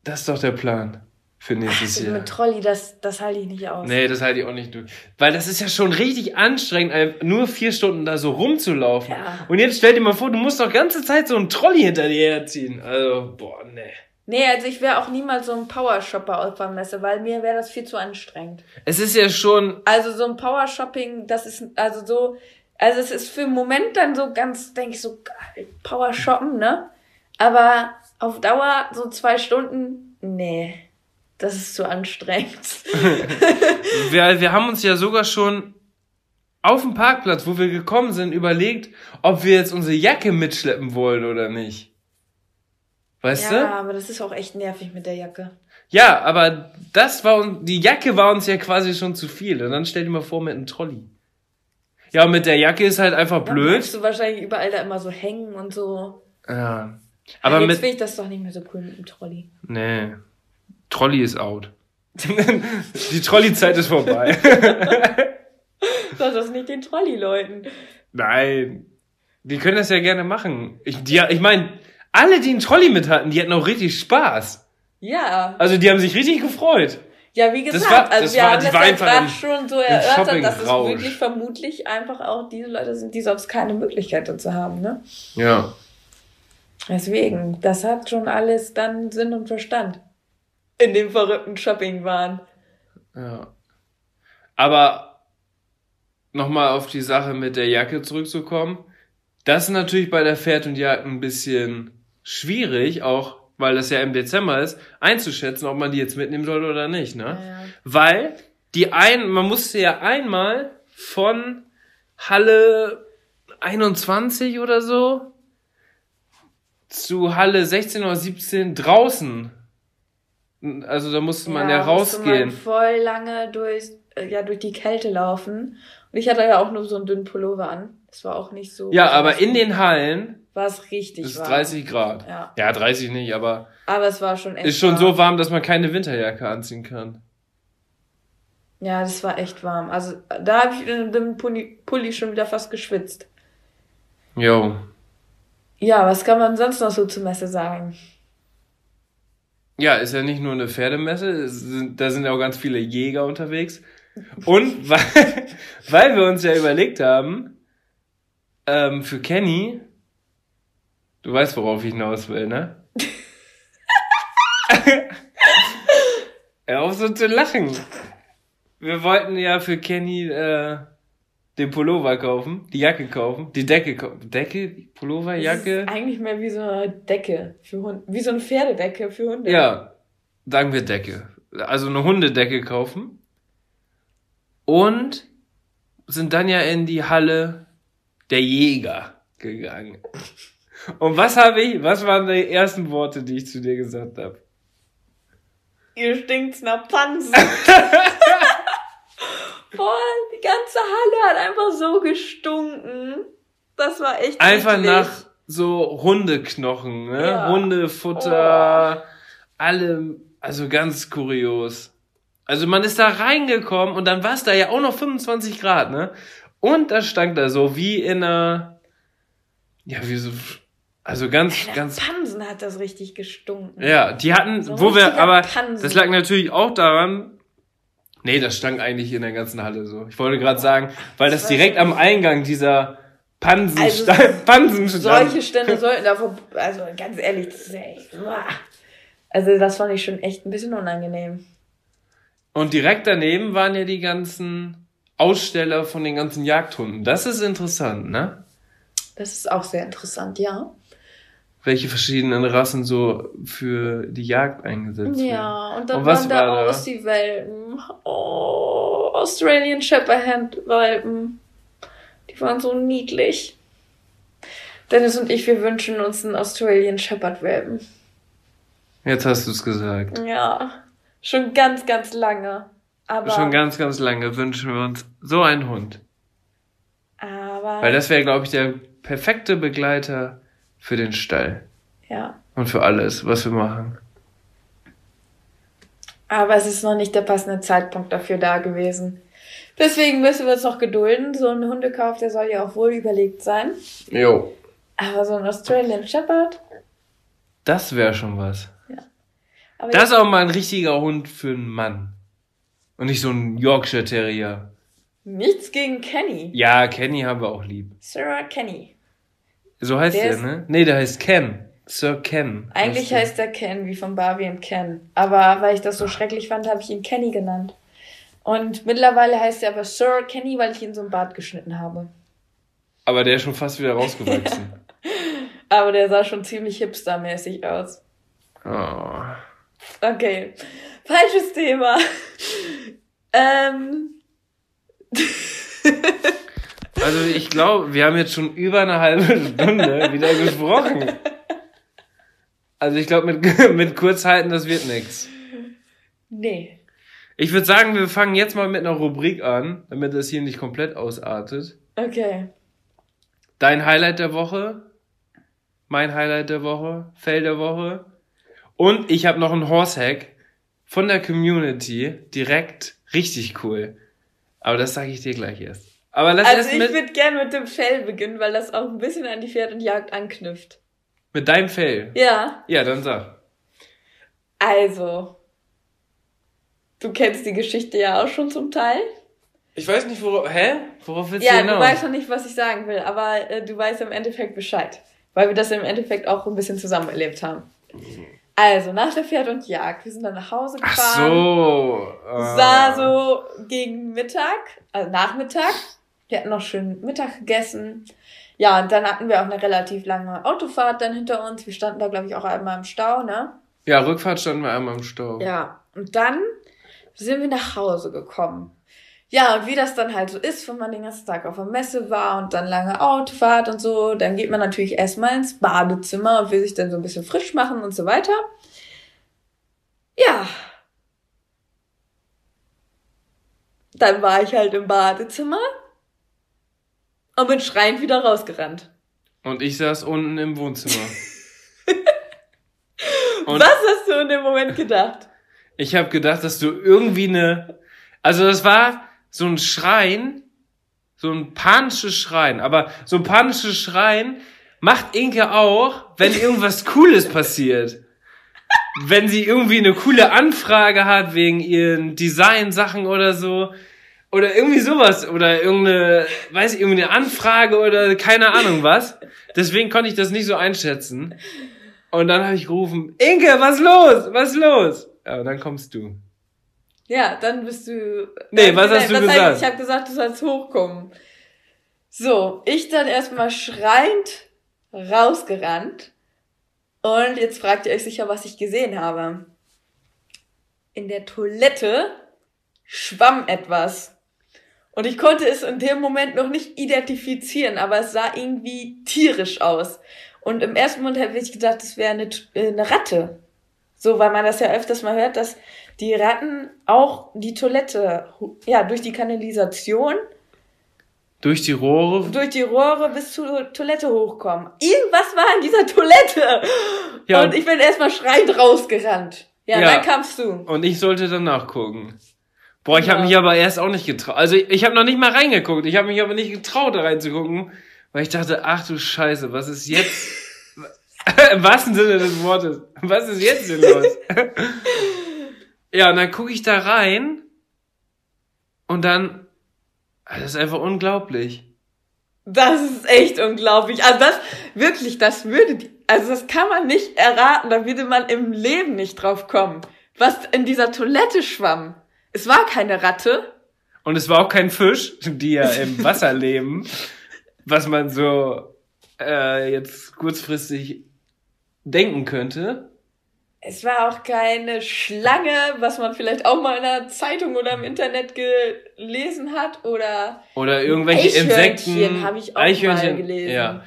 Speaker 4: Das ist doch der Plan für nächstes
Speaker 3: Also
Speaker 4: Jahr.
Speaker 3: mit Trolli, das, das halte ich nicht aus.
Speaker 4: Nee, das halte ich auch nicht durch. Weil das ist ja schon richtig anstrengend, nur vier Stunden da so rumzulaufen.
Speaker 3: Ja.
Speaker 4: Und jetzt stell dir mal vor, du musst doch ganze Zeit so einen Trolley hinter dir herziehen. Also, boah, nee.
Speaker 3: Nee, also ich wäre auch niemals so ein Powershopper auf der Messe, weil mir wäre das viel zu anstrengend.
Speaker 4: Es ist ja schon,
Speaker 3: Also so ein Powershopping, das ist also so, also es ist für einen Moment dann so ganz, denke ich so, geil, Powershoppen, ne? Aber auf Dauer so zwei Stunden, nee, das ist zu anstrengend. <laughs>
Speaker 4: wir, wir haben uns ja sogar schon auf dem Parkplatz, wo wir gekommen sind, überlegt, ob wir jetzt unsere Jacke mitschleppen wollen oder nicht. Weißt
Speaker 3: ja,
Speaker 4: du?
Speaker 3: aber das ist auch echt nervig mit der Jacke.
Speaker 4: Ja, aber das war uns, die Jacke war uns ja quasi schon zu viel. Und dann stell dir mal vor mit einem Trolley. Ja, und mit der Jacke ist halt einfach
Speaker 3: Dann
Speaker 4: blöd.
Speaker 3: bleibst du wahrscheinlich überall da immer so hängen und so.
Speaker 4: Ja. Aber
Speaker 3: Jetzt
Speaker 4: mit,
Speaker 3: finde ich das doch nicht mehr so cool mit dem Trolley.
Speaker 4: nee. Trolley ist out. <laughs> die Trolley-Zeit ist vorbei. <laughs>
Speaker 3: Sag das nicht den Trolley-Leuten.
Speaker 4: Nein. Die können das ja gerne machen. Ich, die, ich meine, alle, die einen Trolley mit hatten, die hatten auch richtig Spaß.
Speaker 3: Ja.
Speaker 4: Also die haben sich richtig gefreut.
Speaker 3: Ja, wie gesagt,
Speaker 4: war-
Speaker 3: also
Speaker 4: das
Speaker 3: wir
Speaker 4: war-
Speaker 3: haben
Speaker 4: die
Speaker 3: das
Speaker 4: war
Speaker 3: ja
Speaker 4: einfach
Speaker 3: gerade schon so erörtert, dass es wirklich vermutlich einfach auch diese Leute sind, die sonst keine Möglichkeit dazu haben, ne?
Speaker 4: Ja.
Speaker 3: Deswegen, das hat schon alles dann Sinn und Verstand. In dem verrückten Shoppingwahn.
Speaker 4: Ja. Aber nochmal auf die Sache mit der Jacke zurückzukommen. Das ist natürlich bei der Pferd und Jagd ein bisschen schwierig, auch weil das ja im Dezember ist, einzuschätzen, ob man die jetzt mitnehmen soll oder nicht, ne?
Speaker 3: Ja.
Speaker 4: Weil die ein, man musste ja einmal von Halle 21 oder so zu Halle 16 oder 17 draußen. Also da musste man ja,
Speaker 3: musste man
Speaker 4: rausgehen.
Speaker 3: voll lange durch, äh, ja, durch die Kälte laufen. Und ich hatte ja auch nur so einen dünnen Pullover an. Das war auch nicht so.
Speaker 4: Ja, aber in den Hallen
Speaker 3: war es richtig
Speaker 4: ist
Speaker 3: warm.
Speaker 4: 30 Grad.
Speaker 3: Ja.
Speaker 4: Ja, 30 nicht, aber
Speaker 3: Aber es war schon echt
Speaker 4: ist schon
Speaker 3: warm.
Speaker 4: so warm, dass man keine Winterjacke anziehen kann.
Speaker 3: Ja, das war echt warm. Also da habe ich in dem Pulli, Pulli schon wieder fast geschwitzt.
Speaker 4: Jo.
Speaker 3: Ja, was kann man sonst noch so zur Messe sagen?
Speaker 4: Ja, ist ja nicht nur eine Pferdemesse, es sind, da sind ja auch ganz viele Jäger unterwegs. Und <laughs> weil, weil wir uns ja überlegt haben, ähm, für Kenny, du weißt, worauf ich hinaus will, ne? <laughs> Hör auf so zu lachen. Wir wollten ja für Kenny äh, den Pullover kaufen, die Jacke kaufen, die Decke kaufen. Decke, Pullover,
Speaker 3: Das
Speaker 4: Jacke?
Speaker 3: ist eigentlich mehr wie so eine Decke für Hunde. Wie so eine Pferdedecke für Hunde.
Speaker 4: Ja, sagen wir Decke. Also eine Hundedecke kaufen. Und sind dann ja in die Halle der Jäger gegangen. Und was habe ich, was waren die ersten Worte, die ich zu dir gesagt habe?
Speaker 3: Ihr stinkt's nach Pansen. <laughs> Voll, die ganze Halle hat einfach so gestunken. Das war echt
Speaker 4: Einfach
Speaker 3: eklig.
Speaker 4: nach so Hundeknochen, ne?
Speaker 3: Ja.
Speaker 4: Hundefutter, allem, also ganz kurios. Also man ist da reingekommen und dann war es da ja auch noch 25 Grad, ne? Und da stank da so wie in einer, ja, wie so, also ganz,
Speaker 3: Nach
Speaker 4: ganz,
Speaker 3: Pansen hat das richtig gestunken.
Speaker 4: ja, die hatten,
Speaker 3: So
Speaker 4: wo wir, aber
Speaker 3: Pansen.
Speaker 4: das lag natürlich auch daran, nee, das stank eigentlich in der ganzen Halle so. Ich wollte gerade sagen, weil das
Speaker 3: war
Speaker 4: direkt am Eingang dieser Pansen
Speaker 3: Also,
Speaker 4: stand, <laughs> Pansen stand.
Speaker 3: Solche Stände sollten davor, also ganz ehrlich, das ist echt, uah. also das fand ich schon echt ein bisschen unangenehm.
Speaker 4: Und direkt daneben waren ja die ganzen Aussteller von den ganzen Jagdhunden. Das ist interessant, ne?
Speaker 3: Das ist auch sehr interessant, ja.
Speaker 4: Welche verschiedenen Rassen so für die Jagd eingesetzt werden.
Speaker 3: Ja, und dann
Speaker 4: Und was
Speaker 3: waren da aus die Welpen. Oh, Australian Shepherd Welpen. Die waren so niedlich. Dennis und ich, wir wünschen uns einen Australian Shepherd Welpen.
Speaker 4: Jetzt hast du es gesagt.
Speaker 3: Ja, schon ganz, ganz lange. Aber,
Speaker 4: Schon ganz, ganz lange wünschen wir uns so einen Hund.
Speaker 3: aber
Speaker 4: Weil das wäre, glaube ich, der perfekte Begleiter für den Stall.
Speaker 3: ja,
Speaker 4: Und für alles, was wir machen.
Speaker 3: aber es ist noch nicht der passende Zeitpunkt dafür da gewesen. Deswegen müssen wir uns noch gedulden. So ein Hundekauf, der soll ja auch wohl überlegt sein.
Speaker 4: Jo.
Speaker 3: Aber so ein Australian Shepherd.
Speaker 4: Das wäre schon was.
Speaker 3: Aber
Speaker 4: Das ist auch mal ein richtiger Hund für einen Mann. Und nicht so ein Yorkshire Terrier.
Speaker 3: nichts gegen Kenny.
Speaker 4: Ja, Kenny haben wir auch lieb.
Speaker 3: Sir Kenny.
Speaker 4: So heißt
Speaker 3: Der
Speaker 4: der,
Speaker 3: ist-
Speaker 4: ne? Nee, der heißt Ken. Sir Ken.
Speaker 3: Eigentlich
Speaker 4: der.
Speaker 3: heißt er Ken, wie von Barbie und Ken. Aber weil ich das so schrecklich fand, habe ich ihn Kenny genannt. Und mittlerweile heißt er aber Sir Kenny, weil ich ihn so ein Bart geschnitten habe.
Speaker 4: Aber der ist schon fast wieder rausgewachsen. <laughs>
Speaker 3: Aber der sah schon ziemlich hipstermäßig aus.
Speaker 4: oh.
Speaker 3: Okay, falsches Thema. <laughs> ähm, <laughs>
Speaker 4: Also ich glaube, wir haben jetzt schon über eine halbe Stunde wieder gesprochen. Also ich glaube, mit, <laughs> mit Kurzhalten, das wird nichts.
Speaker 3: nee.
Speaker 4: Ich würde sagen, wir fangen jetzt mal mit einer Rubrik an, damit das hier nicht komplett ausartet.
Speaker 3: Okay.
Speaker 4: Dein Highlight der Woche, mein Highlight der Woche, Fail der Woche. Und ich habe noch einen Horsehack von der Community, direkt richtig cool. Aber das sage ich dir gleich erst. Aber lass
Speaker 3: Also ich würde gerne mit dem Fell beginnen, weil das auch ein bisschen an die Pferd und Jagd anknüpft.
Speaker 4: mit deinem Fail.
Speaker 3: Ja,
Speaker 4: Ja, dann sag.
Speaker 3: also. Du kennst die Geschichte ja auch schon zum Teil.
Speaker 4: Ich weiß nicht, worauf, hä? Worauf willst
Speaker 3: Ja,
Speaker 4: du
Speaker 3: du
Speaker 4: hinaus?
Speaker 3: weißt noch nicht, was ich sagen will, aber äh, du weißt im Endeffekt Bescheid. Weil wir das im Endeffekt auch ein bisschen zusammen erlebt haben. Also, nach der Pferd und Jagd, wir sind dann nach Hause
Speaker 4: Ach
Speaker 3: gefahren.
Speaker 4: so. äh,
Speaker 3: Sah so gegen Mittag, also Nachmittag. Wir hatten noch schön Mittag gegessen. Ja, und dann hatten wir auch eine relativ lange Autofahrt dann hinter uns. Wir standen da, glaube ich, auch einmal im Stau, ne?
Speaker 4: Ja, Rückfahrt standen wir einmal im Stau.
Speaker 3: Ja, und dann sind wir nach Hause gekommen. Ja, und wie das dann halt so ist, wenn man den ganzen Tag auf der Messe war und dann lange Autofahrt und so, dann geht man natürlich erstmal ins Badezimmer und will sich dann so ein bisschen frisch machen und so weiter. Ja. Dann war ich halt im Badezimmer und bin schreiend wieder rausgerannt.
Speaker 4: Und ich saß unten im Wohnzimmer. <laughs> Und-
Speaker 3: Was hast du in dem Moment gedacht?
Speaker 4: Ich habe gedacht, dass du irgendwie eine. Also das war so ein Schreien, so ein panisches Schreien. Aber so ein panisches Schreien macht Inke auch, wenn irgendwas Cooles passiert. Wenn sie irgendwie eine coole Anfrage hat wegen ihren Design-Sachen oder so. Oder irgendwie sowas. Oder irgendeine, weiß ich, irgendeine Anfrage oder keine Ahnung was. Deswegen konnte ich das nicht so einschätzen. Und dann habe ich gerufen, Inke, was los? Was los? Ja, und dann kommst du.
Speaker 3: Ja, dann bist du.
Speaker 4: Nee,
Speaker 3: äh,
Speaker 4: was hast du
Speaker 3: hab
Speaker 4: gesagt?
Speaker 3: Ich, ich habe gesagt, du sollst hochkommen. So, ich dann erstmal schreiend rausgerannt. Und jetzt fragt ihr euch sicher, was ich gesehen habe. In der Toilette schwamm etwas. Und ich konnte es in dem Moment noch nicht identifizieren, aber es sah irgendwie tierisch aus. Und im ersten Moment hätte ich gedacht, es wäre eine, äh, eine Ratte. So, weil man das ja öfters mal hört, dass die Ratten auch die Toilette, ja, durch die Kanalisation,
Speaker 4: Durch die Rohre.
Speaker 3: durch die Rohre bis zur Toilette hochkommen. Irgendwas war in dieser Toilette.
Speaker 4: Ja.
Speaker 3: Und ich bin erstmal schreiend rausgerannt. Ja,
Speaker 4: Ja.
Speaker 3: dann kamst du.
Speaker 4: Und ich sollte dann nachgucken. Boah, ich habe
Speaker 3: Ja.
Speaker 4: mich aber erst auch nicht getraut. Also ich, habe noch nicht mal reingeguckt. Ich habe mich aber nicht getraut, da reinzugucken, weil ich dachte, ach du Scheiße, was ist jetzt? <laughs> Im wahrsten Sinne des Wortes. Was ist jetzt denn los? <laughs> ja, und dann gucke ich da rein und dann, ah, das ist einfach unglaublich.
Speaker 3: Das ist echt unglaublich. Also das, wirklich, das würde, also das kann man nicht erraten, da würde man im Leben nicht drauf kommen. Was in dieser Toilette schwamm. Es war keine Ratte.
Speaker 4: Und es war auch kein Fisch, die ja im <laughs> Wasser leben, was man so äh, jetzt kurzfristig denken könnte.
Speaker 3: Es war auch keine Schlange, was man vielleicht auch mal in der Zeitung oder im Internet gelesen hat oder
Speaker 4: Oder irgendwelche
Speaker 3: Eichhörnchen
Speaker 4: Insekten.
Speaker 3: habe ich auch mal gelesen.
Speaker 4: Ja.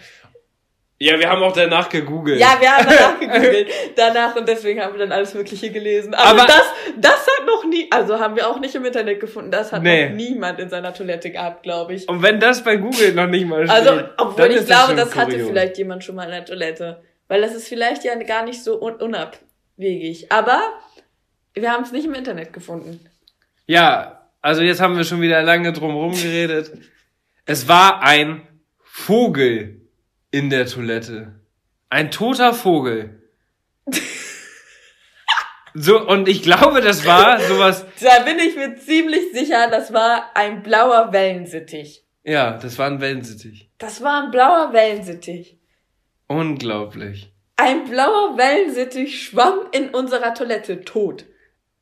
Speaker 4: Ja, wir haben auch danach gegoogelt.
Speaker 3: Ja, wir haben danach <laughs> gegoogelt, danach und deswegen haben wir dann alles Mögliche gelesen. Aber,
Speaker 4: Aber-
Speaker 3: das, das hat noch nie, also haben wir auch nicht im Internet gefunden, das hat
Speaker 4: Nee.
Speaker 3: noch niemand in seiner Toilette gehabt, glaube ich.
Speaker 4: Und wenn das bei Google noch nicht mal steht,
Speaker 3: Also, obwohl ich
Speaker 4: ist
Speaker 3: glaube, das hatte
Speaker 4: kurios.
Speaker 3: vielleicht jemand schon mal in der Toilette. Weil das ist vielleicht ja gar nicht so un unabwegig. Aber wir haben es nicht im Internet gefunden.
Speaker 4: Ja, also jetzt haben wir schon wieder lange drum herum geredet. Es war ein Vogel in der Toilette. Ein toter Vogel. <laughs> So, und ich glaube, das war sowas,
Speaker 3: Da bin ich mir ziemlich sicher, das war ein blauer Wellensittich.
Speaker 4: ja, das war ein Wellensittich.
Speaker 3: Das war ein blauer Wellensittich.
Speaker 4: Unglaublich.
Speaker 3: Ein blauer Wellensittich schwamm in unserer Toilette tot.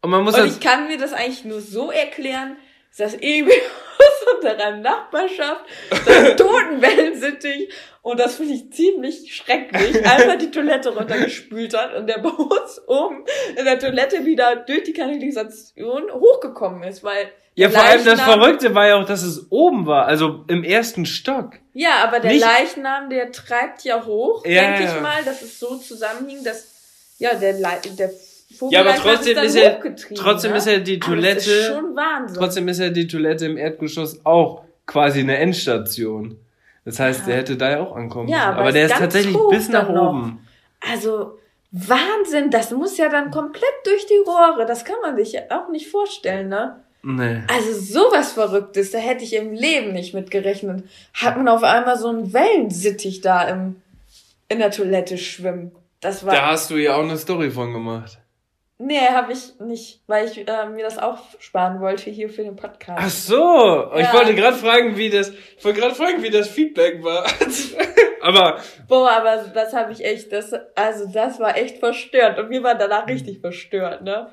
Speaker 4: Und man muss
Speaker 3: Und ich kann mir das eigentlich nur so erklären, dass irgendwie <laughs> aus unserer Nachbarschaft so einen <laughs> toten Wellensittich und das finde ich ziemlich schrecklich, einfach die Toilette runtergespült hat und der bei uns oben in der Toilette wieder durch die Kanalisation hochgekommen ist, weil
Speaker 4: ja, vor allem das Verrückte war ja auch, dass es oben war, also im ersten Stock.
Speaker 3: Ja, aber der
Speaker 4: Nicht-
Speaker 3: Leichnam, der treibt ja hoch,
Speaker 4: Ja,
Speaker 3: denke ich mal, dass es so zusammenhing, dass ja der Le der Vogel
Speaker 4: Ja, aber trotzdem ist ja-
Speaker 3: hochgetrieben,
Speaker 4: trotzdem
Speaker 3: ne?
Speaker 4: ist ja die
Speaker 3: Aber das ist
Speaker 4: Toilette-
Speaker 3: schon Wahnsinn.
Speaker 4: Trotzdem ist ja die Toilette im Erdgeschoss auch quasi eine Endstation. Das heißt, der hätte da ja auch ankommen
Speaker 3: Ja,
Speaker 4: müssen.
Speaker 3: aber
Speaker 4: Aber
Speaker 3: ist
Speaker 4: der ist
Speaker 3: ganz
Speaker 4: tatsächlich bis nach
Speaker 3: noch.
Speaker 4: oben.
Speaker 3: Also Wahnsinn, das muss ja dann komplett durch die Rohre. Das kann man sich ja auch nicht vorstellen, ne?
Speaker 4: Nee.
Speaker 3: Also sowas Verrücktes, da hätte ich im Leben nicht mit gerechnet. Hat man auf einmal so einen Wellensittich da im, in der Toilette schwimmen. Das war.
Speaker 4: Da hast du ja auch eine Story von gemacht.
Speaker 3: Nee, habe ich nicht, weil ich äh, mir das auch sparen wollte hier für den Podcast.
Speaker 4: Ach so, ich
Speaker 3: Ja.
Speaker 4: wollte gerade fragen, wie das, ich wollte gerade fragen, wie das Feedback war. <laughs> Aber
Speaker 3: Boah, aber das habe ich echt, das, also das war echt verstört. Und wir waren danach richtig verstört, ne?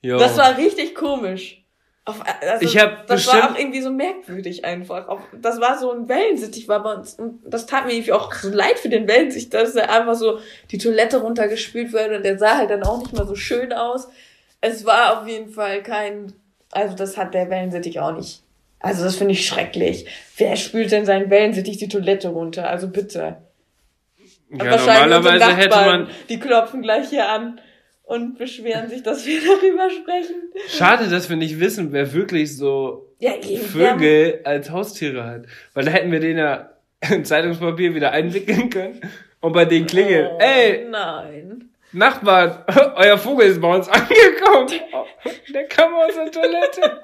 Speaker 4: jo.
Speaker 3: Das war richtig komisch. Auf, also,
Speaker 4: Ich hab
Speaker 3: das
Speaker 4: bestimmt-
Speaker 3: war auch irgendwie so merkwürdig einfach. Auf, das war so ein Wellensittich, war bei uns. Und das tat mir irgendwie auch so leid für den Wellensittich, dass er einfach so die Toilette runtergespült wurde und der sah halt dann auch nicht mal so schön aus. Es war auf jeden Fall kein, also das hat der Wellensittich auch nicht Also das finde ich schrecklich. Wer spült denn seinen Wellensittich die Toilette runter? Also bitte.
Speaker 4: Ja, normalerweise
Speaker 3: unsere
Speaker 4: hätte
Speaker 3: Nachbarn,
Speaker 4: man.
Speaker 3: Die klopfen gleich hier an und beschweren sich, dass wir <laughs> darüber sprechen.
Speaker 4: Schade, dass wir nicht wissen, wer wirklich so
Speaker 3: Ja, irgendwer-
Speaker 4: Vögel als Haustiere hat. Weil da hätten wir den ja <laughs> in Zeitungspapier wieder einwickeln können und bei denen klingeln.
Speaker 3: Oh,
Speaker 4: Ey,
Speaker 3: Nein.
Speaker 4: Nachbarn, <laughs> euer Vogel ist bei uns angekommen. Der kam aus der Toilette.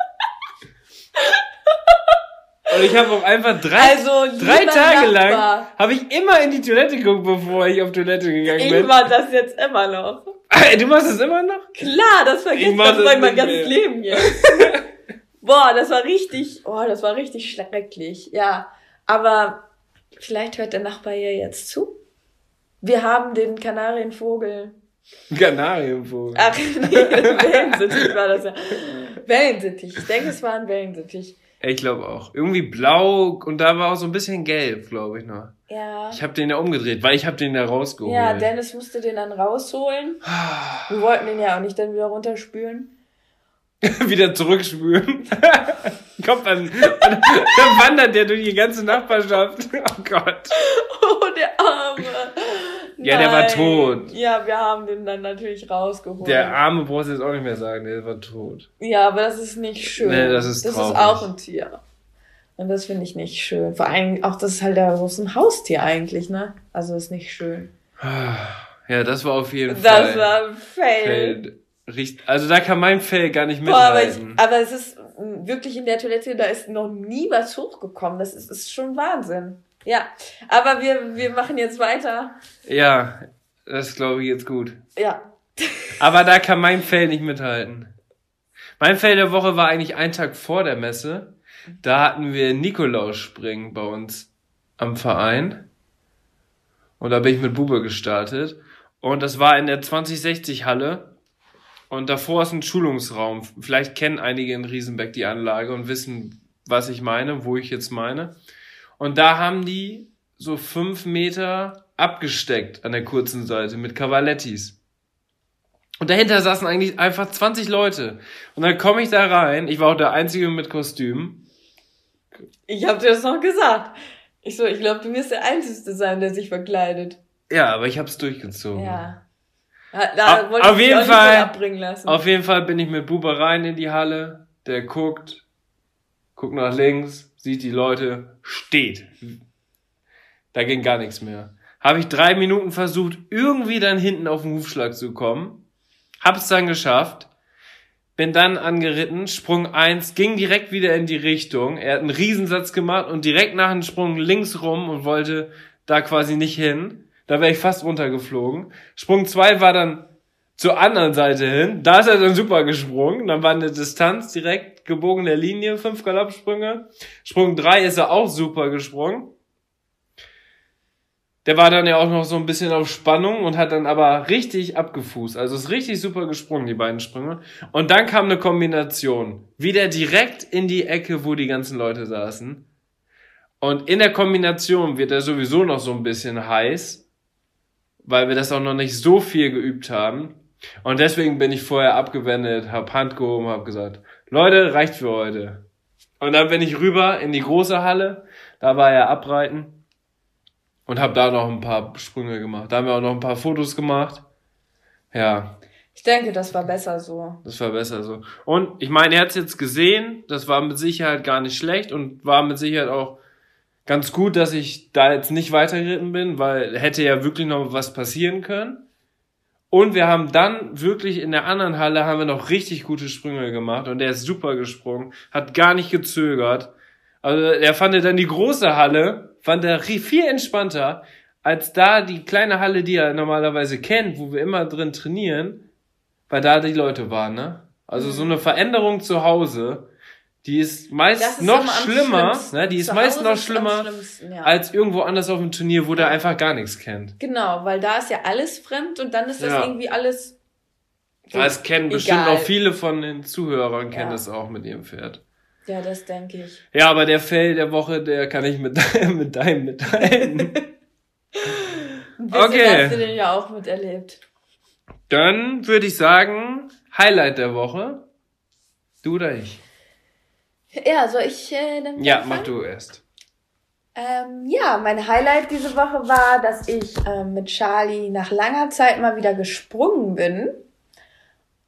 Speaker 4: Und ich habe auch einfach drei,
Speaker 3: Also,
Speaker 4: drei Tage lang
Speaker 3: Nachbar.
Speaker 4: habe ich immer in die Toilette geguckt, bevor ich auf Toilette gegangen
Speaker 3: Ich
Speaker 4: bin.
Speaker 3: mach das jetzt immer noch.
Speaker 4: Ey, du machst es immer noch?
Speaker 3: Klar, das
Speaker 4: Ich
Speaker 3: vergisst
Speaker 4: mach
Speaker 3: das
Speaker 4: das
Speaker 3: mein ganzes
Speaker 4: mehr.
Speaker 3: Leben jetzt. <laughs> Boah, das war richtig, oh, das war richtig schrecklich. Ja, aber vielleicht hört der Nachbar ja jetzt zu. Wir haben den Kanarienvogel.
Speaker 4: Kanarienvogel.
Speaker 3: Ach nee, Wellensittich war das ja. Wellensittich. Ich denke, es war ein Wellensittich.
Speaker 4: Ich glaube auch. Irgendwie blau und da war auch so ein bisschen gelb, glaube ich noch.
Speaker 3: Ja.
Speaker 4: Ich habe den ja umgedreht, weil ich habe den da rausgeholt.
Speaker 3: Ja, Dennis musste den dann rausholen. <sighs> Wir wollten den ja auch nicht dann wieder runterspülen. <laughs>
Speaker 4: wieder zurückspülen. <laughs> Kommt dann, dann <laughs> wandert der durch die ganze Nachbarschaft. Oh Gott.
Speaker 3: Oh, der Arme.
Speaker 4: Ja, der war
Speaker 3: Nein.
Speaker 4: tot.
Speaker 3: Ja, wir haben den dann natürlich rausgeholt.
Speaker 4: Der Arme brauchst du jetzt auch nicht mehr sagen, der war tot.
Speaker 3: Ja, aber das ist nicht schön.
Speaker 4: Nee, das ist
Speaker 3: Das
Speaker 4: traurig.
Speaker 3: ist auch ein Tier. Und das finde ich nicht schön. Vor allem auch, das ist halt so ein Haustier eigentlich, ne? Also ist nicht schön.
Speaker 4: Ja, das war auf jeden
Speaker 3: Das
Speaker 4: Fall.
Speaker 3: war ein Fail.
Speaker 4: Fell, richt- also da kann mein Fell gar nicht
Speaker 3: Boah, aber, ich,
Speaker 4: mithalten.
Speaker 3: aber es ist wirklich in der Toilette, da ist noch nie was hochgekommen. Das ist, ist schon Wahnsinn. Ja, aber wir, wir machen jetzt weiter.
Speaker 4: Ja, das glaube ich jetzt gut.
Speaker 3: Ja. <laughs>
Speaker 4: Aber da kann mein Fell nicht mithalten. Mein Fell der Woche war eigentlich ein Tag vor der Messe. Da hatten wir Nikolaus-Springen bei uns am Verein. Und da bin ich mit Bube gestartet. Und das war in der 2060-Halle. Und davor ist ein Schulungsraum. Vielleicht kennen einige in Riesenbeck die Anlage und wissen, was ich meine, wo ich jetzt meine. Und da haben die so fünf Meter abgesteckt an der kurzen Seite mit Cavalettis. Und dahinter saßen eigentlich einfach 20 Leute. Und dann komme ich da rein. Ich war auch der Einzige mit Kostüm.
Speaker 3: Ich habe dir das noch gesagt. Ich so, ich glaube, du wirst der Einzige sein, der sich verkleidet.
Speaker 4: Ja, aber ich habe es durchgezogen.
Speaker 3: Ja. Da, wollte
Speaker 4: auf
Speaker 3: ich
Speaker 4: jeden Fall-
Speaker 3: abbringen lassen.
Speaker 4: Auf jeden Fall bin ich mit Buba rein in die Halle. Der guckt, guckt nach links, sieht die Leute, steht. Da ging gar nichts mehr. Habe ich drei Minuten versucht, irgendwie dann hinten auf den Hufschlag zu kommen. Hab's dann geschafft. Bin dann angeritten, Sprung eins ging direkt wieder in die Richtung. Er hat einen Riesensatz gemacht und direkt nach dem Sprung links rum und wollte da quasi nicht hin. Da wäre ich fast runtergeflogen. Sprung zwei war dann zur anderen Seite hin. Da ist er dann super gesprungen. Dann war eine Distanz direkt gebogene Linie, fünf Galoppsprünge. Sprung drei ist er auch super gesprungen. Der war dann ja auch noch so ein bisschen auf Spannung und hat dann aber richtig abgefußt. Also ist richtig super gesprungen, die beiden Sprünge. Und dann kam eine Kombination. Wieder direkt in die Ecke, wo die ganzen Leute saßen. Und in der Kombination wird er sowieso noch so ein bisschen heiß, weil wir das auch noch nicht so viel geübt haben. Und deswegen bin ich vorher abgewendet, hab Hand gehoben, hab gesagt, Leute, reicht für heute. Und dann bin ich rüber in die große Halle, da war er abreiten und hab da noch ein paar Sprünge gemacht. Da haben wir auch noch ein paar Fotos gemacht. Ja,
Speaker 3: ich denke, das war besser so.
Speaker 4: das war besser so. Und ich meine, er hat's jetzt gesehen, das war mit Sicherheit gar nicht schlecht und war mit Sicherheit auch ganz gut, dass ich da jetzt nicht weitergeritten bin, weil hätte ja wirklich noch was passieren können. Und wir haben dann wirklich in der anderen Halle haben wir noch richtig gute Sprünge gemacht und der ist super gesprungen, hat gar nicht gezögert. Also er fand dann die große Halle, fand er viel entspannter als da die kleine Halle, die er normalerweise kennt, wo wir immer drin trainieren, weil da die Leute waren, ne? Also so eine Veränderung zu Hause, die ist meist
Speaker 3: ist
Speaker 4: noch schlimmer, ne? Die ist
Speaker 3: Zu
Speaker 4: meist
Speaker 3: Hause
Speaker 4: noch schlimmer
Speaker 3: ja.
Speaker 4: als irgendwo anders auf dem Turnier, wo der einfach gar nichts kennt.
Speaker 3: Genau, weil da ist ja alles fremd und dann ist das
Speaker 4: Ja.
Speaker 3: irgendwie alles. so
Speaker 4: Das kennen bestimmt auch viele von den Zuhörern, kennen
Speaker 3: Ja.
Speaker 4: das auch mit ihrem Pferd.
Speaker 3: Ja, das denke ich.
Speaker 4: Ja, aber der Fail der Woche, der kann ich mit, deinem- mit deinem mitteilen. <laughs> Okay.
Speaker 3: hast du den ja auch miterlebt.
Speaker 4: Dann würde ich sagen, Highlight der Woche. Du oder ich?
Speaker 3: Ja, soll ich äh, dann
Speaker 4: Ja,
Speaker 3: anfangen?
Speaker 4: mach du erst.
Speaker 3: Ähm, ja, mein Highlight diese Woche war, dass ich ähm, mit Charlie nach langer Zeit mal wieder gesprungen bin.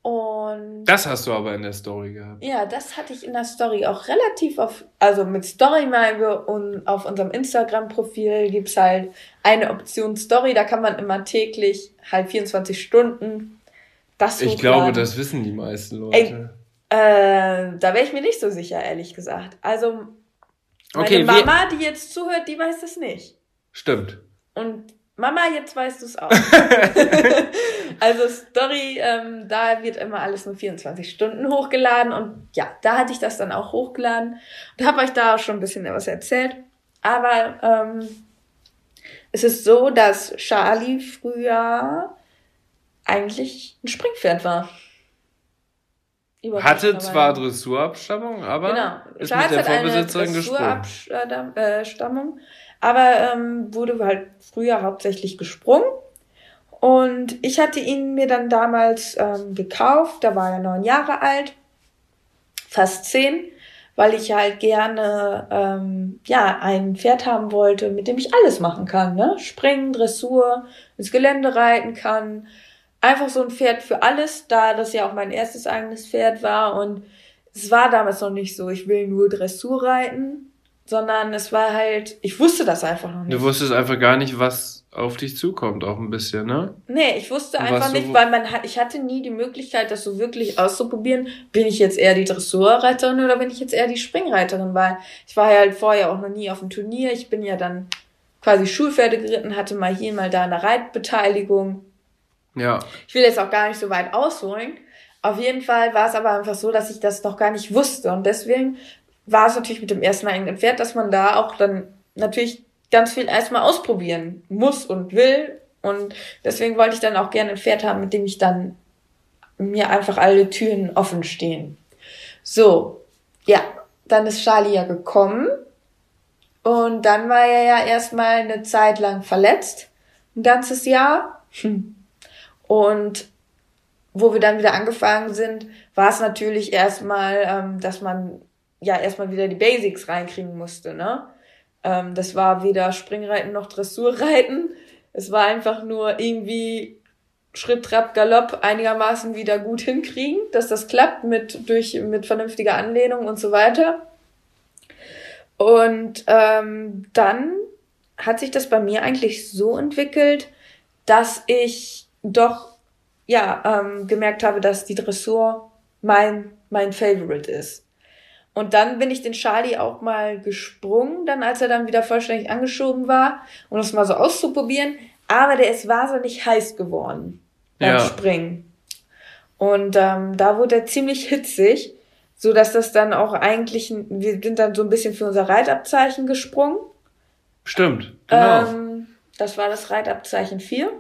Speaker 3: Und
Speaker 4: Das hast du aber in der Story gehabt.
Speaker 3: ja, das hatte ich in der Story auch relativ auf, also mit Story meinen wir und auf unserem Instagram-Profil gibt's halt eine Option Story, da kann man immer täglich halt 24 Stunden das
Speaker 4: Ich
Speaker 3: hochladen.
Speaker 4: glaube, das wissen die meisten Leute.
Speaker 3: Äh, da wäre ich mir nicht so sicher, ehrlich gesagt. Also, meine
Speaker 4: Okay,
Speaker 3: Mama, die jetzt zuhört, die weiß das nicht.
Speaker 4: Stimmt.
Speaker 3: Und Mama, jetzt weißt du es auch. <laughs> <laughs> also Story, ähm, da wird immer alles nur 24 Stunden hochgeladen und ja, da hatte ich das dann auch hochgeladen und habe euch da auch schon ein bisschen was erzählt. Aber ähm, es ist so, dass Charlie früher eigentlich ein Springpferd war.
Speaker 4: Hatte zwar Dressurabstammung, aber
Speaker 3: Genau.
Speaker 4: ist
Speaker 3: Charles
Speaker 4: mit der Vorbesitzerin gesprungen.
Speaker 3: Dressurabstammung, aber ähm, wurde halt früher hauptsächlich gesprungen. Und ich hatte ihn mir dann damals ähm, gekauft, da war er neun Jahre alt, fast zehn, weil ich halt gerne ähm, ja ein Pferd haben wollte, mit dem ich alles machen kann, ne? Springen, Dressur, ins Gelände reiten kann, einfach so ein Pferd für alles, da das ja auch mein erstes eigenes Pferd war und es war damals noch nicht so, ich will nur Dressur reiten, sondern es war halt, ich wusste das einfach noch nicht.
Speaker 4: Du wusstest einfach gar nicht, was auf dich zukommt, auch ein bisschen, ne?
Speaker 3: Nee, ich wusste einfach nicht, weil man hat, ich hatte nie die Möglichkeit, das so wirklich auszuprobieren. Bin ich jetzt eher die Dressurreiterin oder bin ich jetzt eher die Springreiterin? Weil ich war ja halt vorher auch noch nie auf dem Turnier. Ich bin ja dann quasi Schulpferde geritten, hatte mal hier, mal da eine Reitbeteiligung.
Speaker 4: Ja.
Speaker 3: Ich will jetzt auch gar nicht so weit ausholen. Auf jeden Fall war es aber einfach so, dass ich das noch gar nicht wusste. Und deswegen war es natürlich mit dem ersten eigenen Pferd, dass man da auch dann natürlich ganz viel erstmal ausprobieren muss und will. Und deswegen wollte ich dann auch gerne ein Pferd haben, mit dem ich dann mir einfach alle Türen offen stehen. So, ja, dann ist Charlie ja gekommen. Und dann war er ja erstmal eine Zeit lang verletzt. Ein ganzes Jahr. Hm. Und wo wir dann wieder angefangen sind, war es natürlich erstmal, ähm, dass man ja erstmal wieder die Basics reinkriegen musste, ne? Ähm, das war weder Springreiten noch Dressurreiten. Es war einfach nur irgendwie Schritt, Trab, Galopp einigermaßen wieder gut hinkriegen, dass das klappt mit, durch, mit vernünftiger Anlehnung und so weiter. Und ähm, dann hat sich das bei mir eigentlich so entwickelt, dass ich doch ja ähm, gemerkt habe, dass die Dressur mein mein Favorite ist. Und dann bin ich den Charlie auch mal gesprungen, dann als er dann wieder vollständig angeschoben war, um das mal so auszuprobieren. Aber der ist wahnsinnig heiß geworden beim
Speaker 4: Ja.
Speaker 3: Springen. Und ähm, da wurde er ziemlich hitzig, so dass das dann auch eigentlich, wir sind dann so ein bisschen für unser Reitabzeichen gesprungen.
Speaker 4: Stimmt, genau.
Speaker 3: Ähm, das war das Reitabzeichen 4.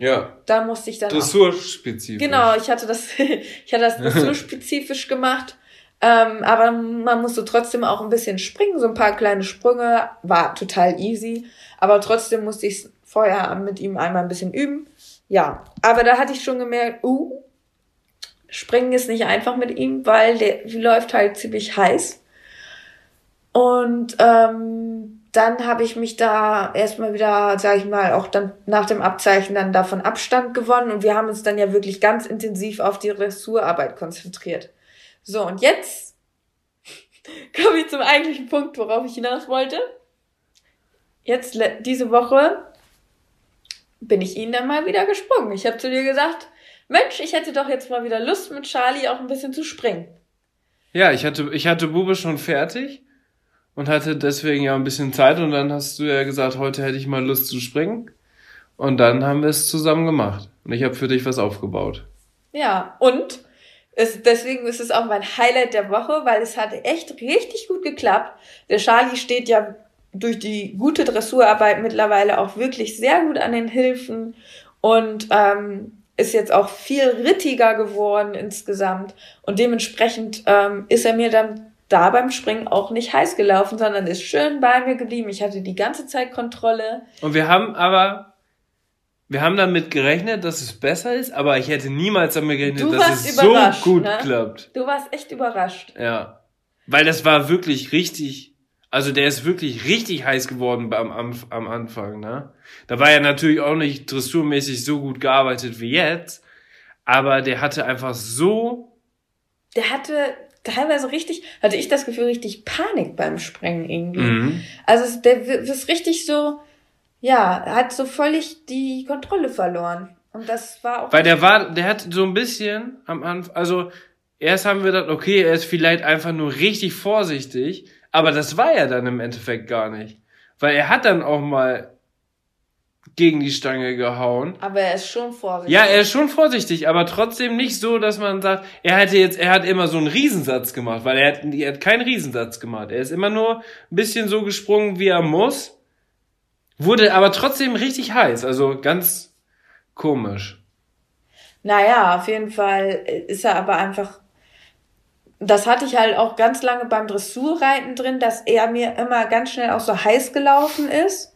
Speaker 4: ja.
Speaker 3: Da musste ich dann auch
Speaker 4: Dressurspezifisch.
Speaker 3: Genau, ich hatte das, <laughs> ich hatte das <laughs> dressurspezifisch gemacht. Ähm, aber man musste trotzdem auch ein bisschen springen, so ein paar kleine Sprünge, war total easy. Aber trotzdem musste ich vorher mit ihm einmal ein bisschen üben. Ja, aber da hatte ich schon gemerkt, uh, springen ist nicht einfach mit ihm, weil der läuft halt ziemlich heiß. Und ähm, dann habe ich mich da erstmal wieder, sage ich mal, auch dann nach dem Abzeichen dann davon Abstand gewonnen und wir haben uns dann ja wirklich ganz intensiv auf die Dressurarbeit konzentriert. So, und jetzt <laughs> komme ich zum eigentlichen Punkt, worauf ich hinaus wollte. Jetzt, diese Woche, bin ich ihn dann mal wieder gesprungen. Ich habe zu dir gesagt, Mensch, ich hätte doch jetzt mal wieder Lust, mit Charlie auch ein bisschen zu springen.
Speaker 4: Ja, ich hatte, ich hatte Bube schon fertig und hatte deswegen ja ein bisschen Zeit und dann hast du ja gesagt, heute hätte ich mal Lust zu springen. Und dann haben wir es zusammen gemacht. Und ich habe für dich was aufgebaut.
Speaker 3: Ja, und es, deswegen ist es auch mein Highlight der Woche, weil es hat echt richtig gut geklappt. Der Charlie steht ja durch die gute Dressurarbeit mittlerweile auch wirklich sehr gut an den Hilfen und ähm, ist jetzt auch viel rittiger geworden insgesamt. Und dementsprechend ähm, ist er mir dann da beim Springen auch nicht heiß gelaufen, sondern ist schön bei mir geblieben. Ich hatte die ganze Zeit Kontrolle.
Speaker 4: Und wir haben aber, wir haben damit gerechnet, dass es besser ist, aber ich hätte niemals damit gerechnet,
Speaker 3: Du
Speaker 4: dass es so gut
Speaker 3: ne?
Speaker 4: klappt.
Speaker 3: Du warst echt überrascht.
Speaker 4: Ja. Weil das war wirklich richtig, also der ist wirklich richtig heiß geworden am, am, am Anfang, ne? Da war er natürlich auch nicht dressurmäßig so gut gearbeitet wie jetzt, aber der hatte einfach so,
Speaker 3: Der hatte teilweise richtig, hatte ich das Gefühl, richtig Panik beim Sprengen irgendwie.
Speaker 4: mhm.
Speaker 3: Also der ist richtig so, ja, er hat so völlig die Kontrolle verloren. Und das war auch.
Speaker 4: weil der war, der hat so ein bisschen am Anfang, also erst haben wir gedacht, okay, er ist vielleicht einfach nur richtig vorsichtig, aber das war er dann im Endeffekt gar nicht. Weil er hat dann auch mal gegen die Stange gehauen.
Speaker 3: aber er ist schon vorsichtig.
Speaker 4: Ja, er ist schon vorsichtig, aber trotzdem nicht so, dass man sagt, er hätte jetzt, er hat immer so einen Riesensatz gemacht, weil er hat, er hat keinen Riesensatz gemacht. Er ist immer nur ein bisschen so gesprungen, wie er muss, wurde aber trotzdem richtig heiß, also ganz komisch.
Speaker 3: Naja, auf jeden Fall ist er aber einfach. Das hatte ich halt auch ganz lange beim Dressurreiten drin, dass er mir immer ganz schnell auch so heiß gelaufen ist,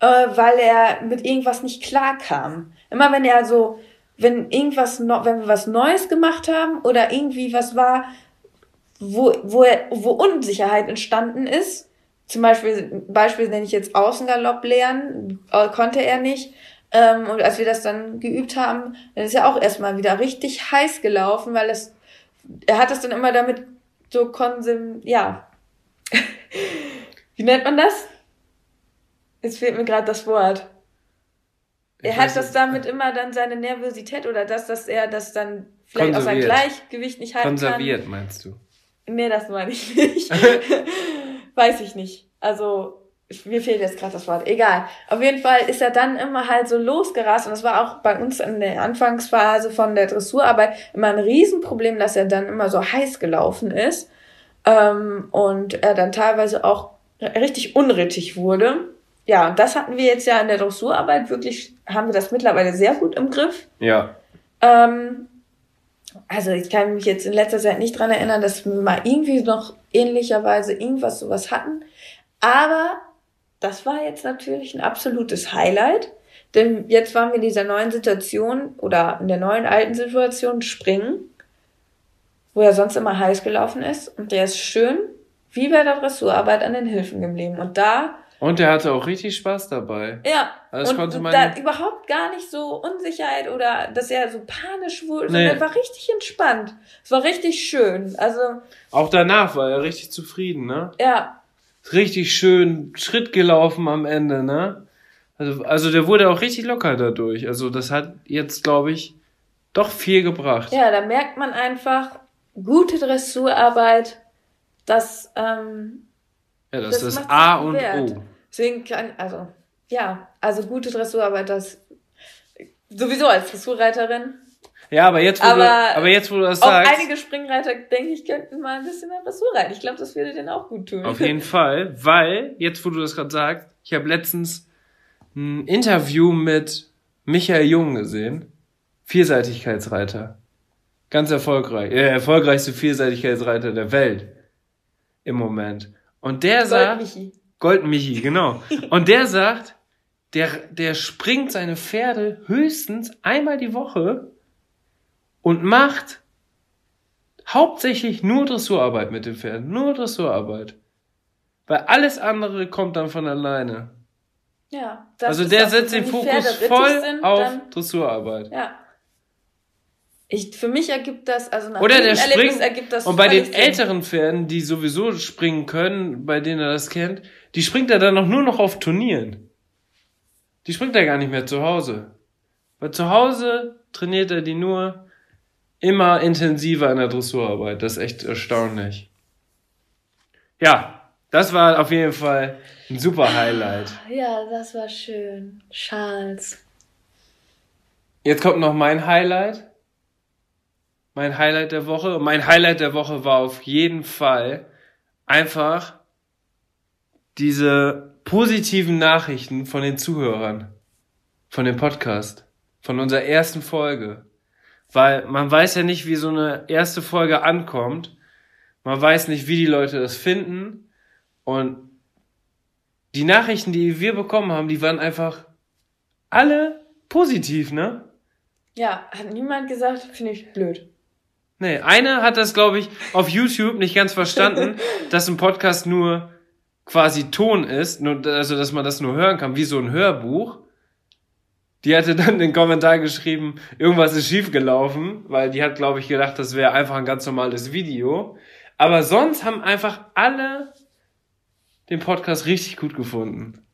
Speaker 3: äh, weil er mit irgendwas nicht klar kam. Immer wenn er so, wenn irgendwas, no, wenn wir was Neues gemacht haben oder irgendwie was war, wo, wo, er, wo Unsicherheit entstanden ist, zum Beispiel, Beispiel nenne ich jetzt Außengalopp lernen, äh, konnte er nicht. Ähm, und als wir das dann geübt haben, dann ist er auch erstmal wieder richtig heiß gelaufen, weil es, er hat das dann immer damit so konsum, ja. <laughs> Wie nennt man das? Jetzt fehlt mir gerade das Wort.
Speaker 4: Ich
Speaker 3: Er hat das
Speaker 4: nicht.
Speaker 3: damit immer dann seine Nervosität oder das, dass er das dann vielleicht auch sein
Speaker 4: Konserviert.
Speaker 3: Gleichgewicht nicht halten
Speaker 4: Konserviert, meinst du?
Speaker 3: kann. Nee, das meine ich <laughs> nicht. <laughs> Weiß ich nicht. Also, mir fehlt jetzt gerade das Wort. Egal. Auf jeden Fall ist er dann immer halt so losgerast und das war auch bei uns in der Anfangsphase von der Dressurarbeit immer ein Riesenproblem, dass er dann immer so heiß gelaufen ist ähm, und er dann teilweise auch richtig unrittig wurde. Ja, und das hatten wir jetzt ja in der Dressurarbeit wirklich, haben wir das mittlerweile sehr gut im Griff.
Speaker 4: Ja.
Speaker 3: Ähm, also ich kann mich jetzt in letzter Zeit nicht dran erinnern, dass wir mal irgendwie noch ähnlicherweise irgendwas sowas hatten. Aber das war jetzt natürlich ein absolutes Highlight. Denn jetzt waren wir in dieser neuen Situation oder in der neuen alten Situation springen, wo er sonst immer heiß gelaufen ist. Und der ist schön wie bei der Dressurarbeit an den Hilfen geblieben. Und da
Speaker 4: Und er hatte auch richtig Spaß dabei.
Speaker 3: ja,
Speaker 4: Das
Speaker 3: und
Speaker 4: konnte man
Speaker 3: da überhaupt gar nicht so Unsicherheit oder dass er so panisch wurde,
Speaker 4: Nee.
Speaker 3: sondern er war richtig entspannt. Es war richtig schön. Also,
Speaker 4: Auch danach war er richtig zufrieden, ne?
Speaker 3: ja,
Speaker 4: Richtig schön Schritt gelaufen am Ende, ne? Also, also der wurde auch richtig locker dadurch. Also das hat jetzt, glaube ich, doch viel gebracht.
Speaker 3: ja, da merkt man einfach, gute Dressurarbeit, das, ähm,
Speaker 4: Ja, das,
Speaker 3: Das
Speaker 4: ist A und
Speaker 3: wert.
Speaker 4: O.
Speaker 3: deswegen kann, also, ja, also gute Dressurarbeit, das sowieso als Dressurreiterin.
Speaker 4: Ja, aber jetzt, wo,
Speaker 3: Aber
Speaker 4: du, aber jetzt, wo du das
Speaker 3: Auch
Speaker 4: sagst,
Speaker 3: einige Springreiter, denke ich, könnten mal ein bisschen mehr Dressur reiten. Ich glaube, das würde denen auch gut tun.
Speaker 4: auf jeden <laughs> Fall, weil, jetzt, wo du das gerade sagst, ich habe letztens ein Interview mit Michael Jung gesehen. Vielseitigkeitsreiter. Ganz erfolgreich. Der erfolgreichste Vielseitigkeitsreiter der Welt. Im Moment. Und der sagt.
Speaker 3: Goldmichi,
Speaker 4: genau. Und der sagt, der, der springt seine Pferde höchstens einmal die Woche und macht hauptsächlich nur Dressurarbeit mit den Pferden. Nur Dressurarbeit. Weil alles andere kommt dann von alleine.
Speaker 3: Ja.
Speaker 4: also der setzt den Fokus voll
Speaker 3: sind,
Speaker 4: auf Dressurarbeit.
Speaker 3: Ja. Ich, für mich ergibt das, also nach
Speaker 4: Oder der springt,
Speaker 3: ergibt das
Speaker 4: und bei den
Speaker 3: Sinn.
Speaker 4: älteren Pferden, die sowieso springen können, bei denen er das kennt, die springt er dann noch nur noch auf Turnieren. Die springt er gar nicht mehr zu Hause. Weil zu Hause trainiert er die nur immer intensiver in der Dressurarbeit. Das ist echt erstaunlich. Ja, das war auf jeden Fall ein super Highlight.
Speaker 3: Ja, das war schön. Charles.
Speaker 4: Jetzt kommt noch mein Highlight. Mein Highlight der Woche. Und mein Highlight der Woche war auf jeden Fall einfach diese positiven Nachrichten von den Zuhörern. Von dem Podcast. Von unserer ersten Folge. Weil man weiß ja nicht, wie so eine erste Folge ankommt. Man weiß nicht, wie die Leute das finden. Und die Nachrichten, die wir bekommen haben, die waren einfach alle positiv, ne?
Speaker 3: Ja, hat niemand gesagt, finde ich blöd.
Speaker 4: Nee, eine hat das, glaube ich, auf YouTube nicht ganz verstanden, <laughs> dass ein Podcast nur quasi Ton ist, nur, also dass man das nur hören kann, wie so ein Hörbuch. Die hatte dann den Kommentar geschrieben, irgendwas ist schiefgelaufen, weil die hat, glaube ich, gedacht, das wäre einfach ein ganz normales Video. Aber sonst haben einfach alle den Podcast richtig gut gefunden.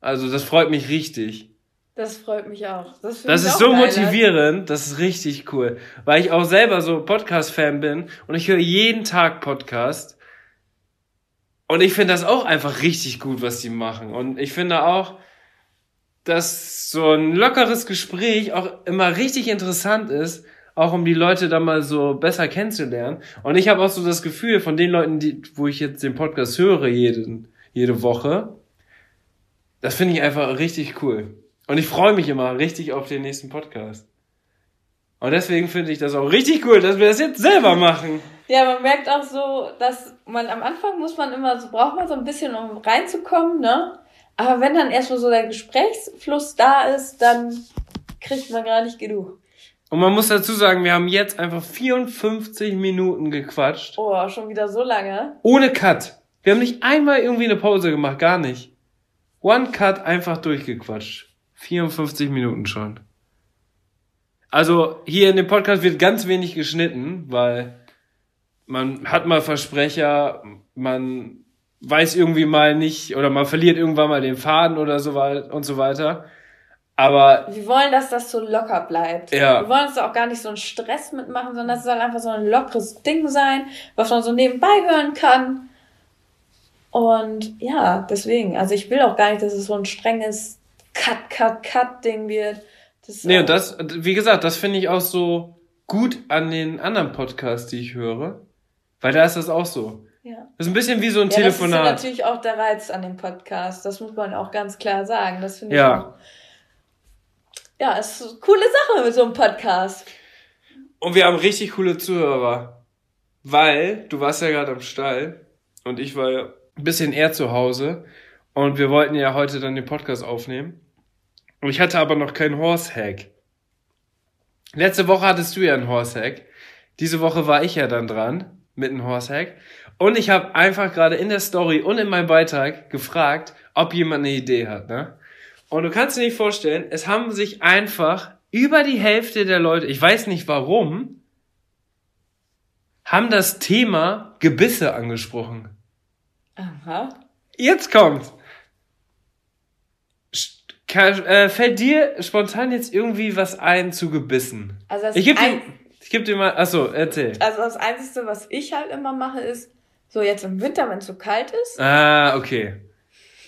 Speaker 4: Also das freut mich richtig.
Speaker 3: Das freut mich auch. Das,
Speaker 4: Das ist
Speaker 3: auch
Speaker 4: so
Speaker 3: geil,
Speaker 4: motivierend, das ist richtig cool. Weil ich auch selber so Podcast-Fan bin und ich höre jeden Tag Podcast. Und ich finde das auch einfach richtig gut, was die machen. Und ich finde auch, dass so ein lockeres Gespräch auch immer richtig interessant ist, auch um die Leute da mal so besser kennenzulernen. Und ich habe auch so das Gefühl von den Leuten, die, wo ich jetzt den Podcast höre jeden, jede Woche, das finde ich einfach richtig cool. Und ich freue mich immer richtig auf den nächsten Podcast. Und deswegen finde ich das auch richtig cool, dass wir das jetzt selber machen.
Speaker 3: Ja, man merkt auch so, dass man am Anfang muss man immer so, braucht man so ein bisschen, um reinzukommen, ne? Aber wenn dann erstmal so der Gesprächsfluss da ist, dann kriegt man gar nicht genug.
Speaker 4: Und man muss dazu sagen, wir haben jetzt einfach 54 Minuten gequatscht.
Speaker 3: Oh, schon wieder so lange.
Speaker 4: Ohne Cut. Wir haben nicht einmal irgendwie eine Pause gemacht, gar nicht. One Cut einfach durchgequatscht. 54 Minuten schon. Also hier in dem Podcast wird ganz wenig geschnitten, weil man hat mal Versprecher, man weiß irgendwie mal nicht oder man verliert irgendwann mal den Faden oder so weiter und so weiter. Aber
Speaker 3: Wir wollen, dass das so locker bleibt.
Speaker 4: Ja.
Speaker 3: Wir wollen uns da auch gar nicht so einen Stress mitmachen, sondern das soll einfach so ein lockeres Ding sein, was man so nebenbei hören kann. Und ja, deswegen, also ich will auch gar nicht, dass es so ein strenges Cut, Cut, Cut-Ding wird. Das,
Speaker 4: nee, und das, wie gesagt, das finde ich auch so gut an den anderen Podcasts, die ich höre. Weil da ist das auch so.
Speaker 3: ja.
Speaker 4: Das ist ein bisschen wie so ein
Speaker 3: Ja, das ist ja
Speaker 4: Telefonat.
Speaker 3: natürlich auch der Reiz an dem Podcast. Das muss man auch ganz klar sagen. Das finde
Speaker 4: Ja.
Speaker 3: ich auch. Ja, es ist eine coole Sache mit so einem Podcast.
Speaker 4: Und wir haben richtig coole Zuhörer. Weil du warst ja gerade am Stall und ich war ja ein bisschen eher zu Hause und wir wollten ja heute dann den Podcast aufnehmen. Und ich hatte aber noch keinen Horse-Hack. Letzte Woche hattest du ja einen Horse-Hack. Diese Woche war ich ja dann dran mit einem Horse-Hack. Und ich habe einfach gerade in der Story und in meinem Beitrag gefragt, ob jemand eine Idee hat. Ne? Und du kannst dir nicht vorstellen, es haben sich einfach über die Hälfte der Leute, ich weiß nicht warum, haben das Thema Gebisse angesprochen.
Speaker 3: Aha.
Speaker 4: Jetzt kommt's. Sch- Ka- äh, Fällt dir spontan jetzt irgendwie was ein zu Gebissen?
Speaker 3: Also das
Speaker 4: Ich geb dir, ich geb dir mal, achso, erzähl.
Speaker 3: Also das Einzige, was ich halt immer mache, ist, so jetzt im Winter, wenn es so kalt ist,
Speaker 4: Ah, okay.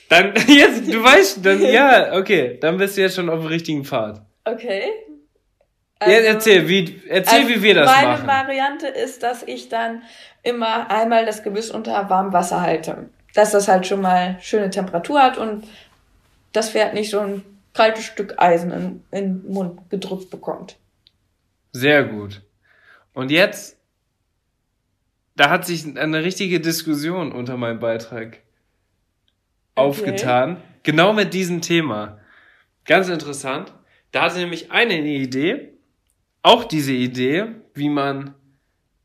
Speaker 4: Dann, <laughs> jetzt, du weißt, dann, <laughs> ja, okay, dann bist du jetzt schon auf dem richtigen Pfad.
Speaker 3: okay.
Speaker 4: ja, erzähl, wie, erzähl,
Speaker 3: also
Speaker 4: wie wir das
Speaker 3: meine
Speaker 4: machen.
Speaker 3: Variante ist, dass ich dann immer einmal das Gebiss unter warmem Wasser halte. Dass das halt schon mal schöne Temperatur hat und das Pferd nicht so ein kaltes Stück Eisen in, in den Mund gedrückt bekommt.
Speaker 4: Sehr gut. Und jetzt, da hat sich eine richtige Diskussion unter meinem Beitrag aufgetan. Genau mit diesem Thema. Ganz interessant. Da hatte nämlich eine eine Idee, auch diese Idee, wie man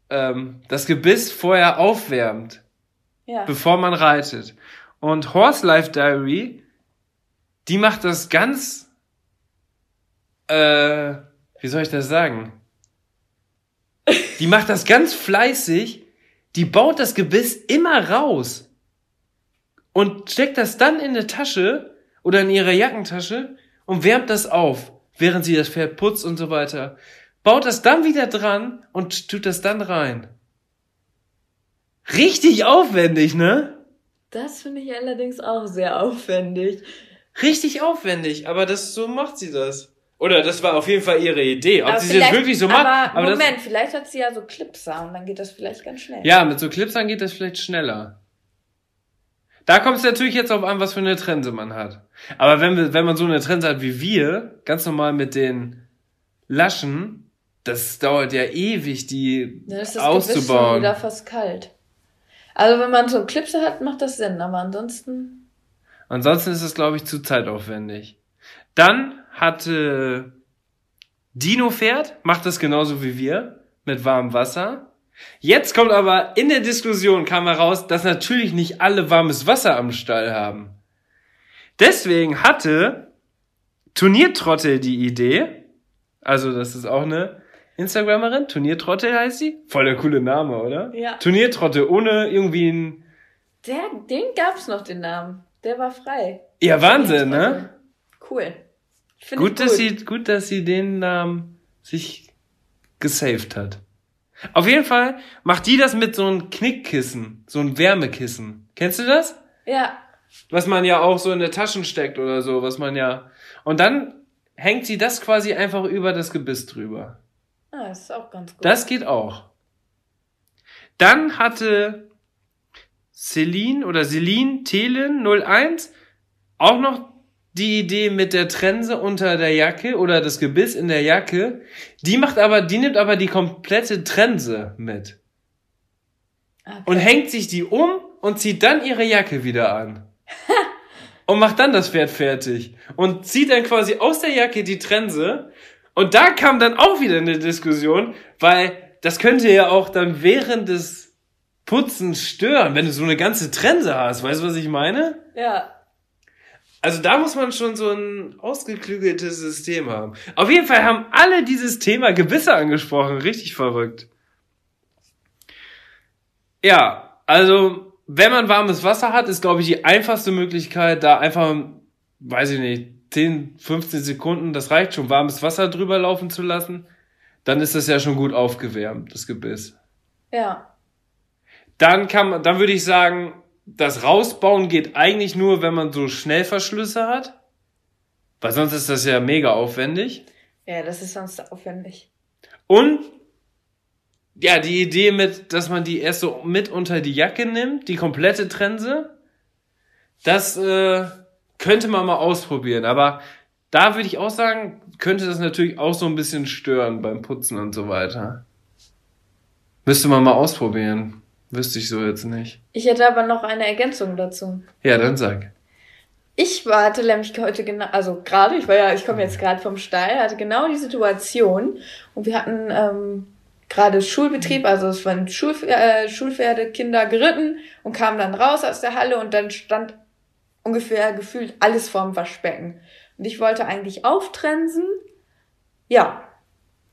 Speaker 4: ähm, das Gebiss vorher aufwärmt,
Speaker 3: Ja.
Speaker 4: bevor man reitet. Und Horse Life Diary, die macht das ganz, äh, wie soll ich das sagen? Die macht das ganz fleißig. Die baut das Gebiss immer raus und steckt das dann in eine Tasche oder in ihre Jackentasche und wärmt das auf, während sie das Pferd putzt und so weiter. Baut das dann wieder dran und tut das dann rein. Richtig aufwendig, ne?
Speaker 3: Das finde ich allerdings auch sehr aufwendig.
Speaker 4: Richtig aufwendig, aber das so macht sie das. Oder das war auf jeden Fall ihre Idee. Ob
Speaker 3: Aber
Speaker 4: sie das
Speaker 3: vielleicht-
Speaker 4: wirklich so macht,
Speaker 3: Aber,
Speaker 4: aber das,
Speaker 3: Moment, vielleicht hat sie ja so Clipser und dann geht das vielleicht ganz schnell.
Speaker 4: Ja, mit so Clipsern geht das vielleicht schneller. Da kommt es natürlich jetzt auf an, was für eine Trense man hat. Aber wenn, wir, wenn man so eine Trense hat wie wir, ganz normal mit den Laschen, das dauert ja ewig, die
Speaker 3: ist das schon
Speaker 4: auszubauen.
Speaker 3: wieder fast kalt. Also wenn man so Clipser hat, macht das Sinn, aber ansonsten...
Speaker 4: Ansonsten ist es, glaube ich, zu zeitaufwendig. Dann hatte Dino Pferd, macht das genauso wie wir, mit warmem Wasser. Jetzt kommt aber in der Diskussion kam heraus, dass natürlich nicht alle warmes Wasser am Stall haben. Deswegen hatte Turniertrottel die Idee, also das ist auch eine Instagramerin, Turniertrottel heißt sie. Voll der coole Name, oder?
Speaker 3: Ja.
Speaker 4: Turniertrottel, ohne irgendwie ein...
Speaker 3: Der, den gab's noch, den Namen. Der war frei.
Speaker 4: Ja, Wahnsinn, ne?
Speaker 3: Cool. Ich
Speaker 4: Gut, dass sie, gut, dass sie den Namen sich gesaved hat. Auf jeden Fall macht die das mit so einem Knickkissen, so ein Wärmekissen. Kennst du das?
Speaker 3: Ja.
Speaker 4: Was man ja auch so in der Taschen steckt oder so, was man ja. Und dann hängt sie das quasi einfach über das Gebiss drüber.
Speaker 3: Ah, das ist auch ganz gut.
Speaker 4: Das geht auch. Dann hatte Celine oder Celine Thelen 01 auch noch die Idee mit der Trense unter der Jacke oder das Gebiss in der Jacke. Die macht aber, die nimmt aber die komplette Trense mit
Speaker 3: okay.
Speaker 4: und hängt sich die um und zieht dann ihre Jacke wieder an. <laughs> und macht dann das Pferd fertig. Und zieht dann quasi aus der Jacke die Trense. Und da kam dann auch wieder eine Diskussion, weil das könnte ja auch dann während des Putzens stören, wenn du so eine ganze Trense hast. Weißt du, was ich meine?
Speaker 3: Ja.
Speaker 4: Also da muss man schon so ein ausgeklügeltes System haben. Auf jeden Fall haben alle dieses Thema Gebisse angesprochen. Richtig verrückt. Ja, also wenn man warmes Wasser hat, ist, glaube ich, die einfachste Möglichkeit, da einfach, weiß ich nicht, 10, 15 Sekunden, das reicht schon, warmes Wasser drüber laufen zu lassen. Dann ist das ja schon gut aufgewärmt, das Gebiss.
Speaker 3: Ja.
Speaker 4: Dann kann man, dann würde ich sagen, das Rausbauen geht eigentlich nur, wenn man so Schnellverschlüsse hat. Weil sonst ist das ja mega aufwendig.
Speaker 3: Ja, das ist sonst aufwendig.
Speaker 4: Und ja, die Idee mit, dass man die erst so mit unter die Jacke nimmt, die komplette Trense, das äh, könnte man mal ausprobieren. Aber da würde ich auch sagen, könnte das natürlich auch so ein bisschen stören beim Putzen und so weiter. Müsste man mal ausprobieren. Wüsste ich so jetzt nicht.
Speaker 3: Ich hätte aber noch eine Ergänzung dazu.
Speaker 4: Ja, dann sag.
Speaker 3: Ich hatte nämlich heute genau, also gerade, ich war ja, ich komme jetzt gerade vom Stall, hatte genau die Situation und wir hatten ähm, gerade Schulbetrieb, also es waren Schul, äh, Schulpferde, Kinder geritten und kamen dann raus aus der Halle und dann stand ungefähr gefühlt alles vorm Waschbecken. Und ich wollte eigentlich auftrensen. Ja,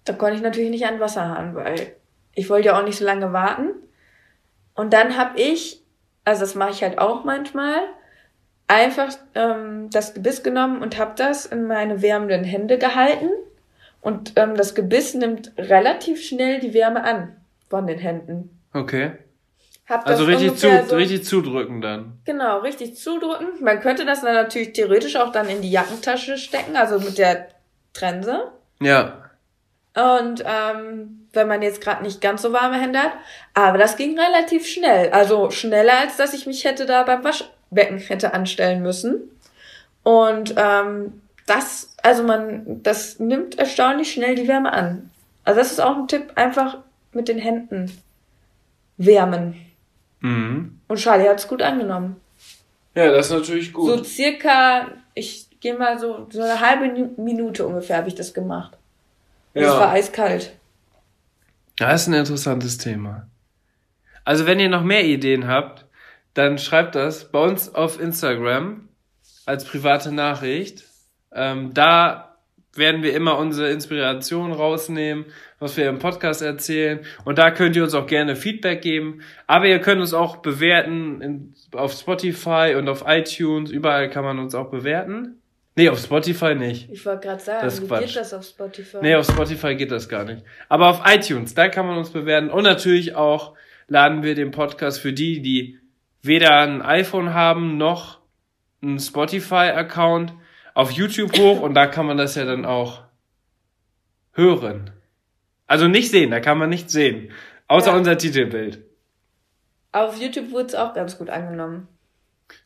Speaker 3: da konnte ich natürlich nicht an Wasserhahn, weil ich wollte ja auch nicht so lange warten. Und dann habe ich, also das mache ich halt auch manchmal, einfach ähm, das Gebiss genommen und habe das in meine wärmenden Hände gehalten. Und ähm, das Gebiss nimmt relativ schnell die Wärme an von den Händen.
Speaker 4: Okay.
Speaker 3: Hab
Speaker 4: Also richtig, zu,
Speaker 3: so,
Speaker 4: richtig zudrücken dann.
Speaker 3: Genau, richtig zudrücken. Man könnte das dann natürlich theoretisch auch dann in die Jackentasche stecken, also mit der Trense.
Speaker 4: Ja.
Speaker 3: Und ähm, wenn man jetzt gerade nicht ganz so warme Hände hat. Aber das ging relativ schnell. Also schneller, als dass ich mich hätte da beim Waschbecken hätte anstellen müssen. Und ähm, das, also man, das nimmt erstaunlich schnell die Wärme an. Also das ist auch ein Tipp, einfach mit den Händen wärmen.
Speaker 4: Mhm.
Speaker 3: Und Charlie hat's gut angenommen.
Speaker 4: Ja, das ist natürlich gut.
Speaker 3: So circa, ich gehe mal so, so eine halbe Nu- Minute ungefähr habe ich das gemacht. Und Es war
Speaker 4: ja.
Speaker 3: eiskalt.
Speaker 4: Das ist ein interessantes Thema. Also wenn ihr noch mehr Ideen habt, dann schreibt das bei uns auf Instagram als private Nachricht. Ähm, da werden wir immer unsere Inspiration rausnehmen, was wir im Podcast erzählen. Und da könnt ihr uns auch gerne Feedback geben. Aber ihr könnt uns auch bewerten in, auf Spotify und auf iTunes. Überall kann man uns auch bewerten. Nee, auf Spotify nicht.
Speaker 3: Ich wollte gerade sagen,
Speaker 4: Das
Speaker 3: wie
Speaker 4: Quatsch.
Speaker 3: geht das auf Spotify?
Speaker 4: Nee, auf Spotify geht das gar nicht. Aber auf iTunes, da kann man uns bewerten. Und natürlich auch laden wir den Podcast für die, die weder ein iPhone haben noch einen Spotify-Account auf YouTube hoch und da kann man das ja dann auch hören. Also nicht sehen, da kann man nicht sehen. Außer
Speaker 3: Ja.
Speaker 4: unser Titelbild.
Speaker 3: Auf YouTube wurde es auch ganz gut angenommen.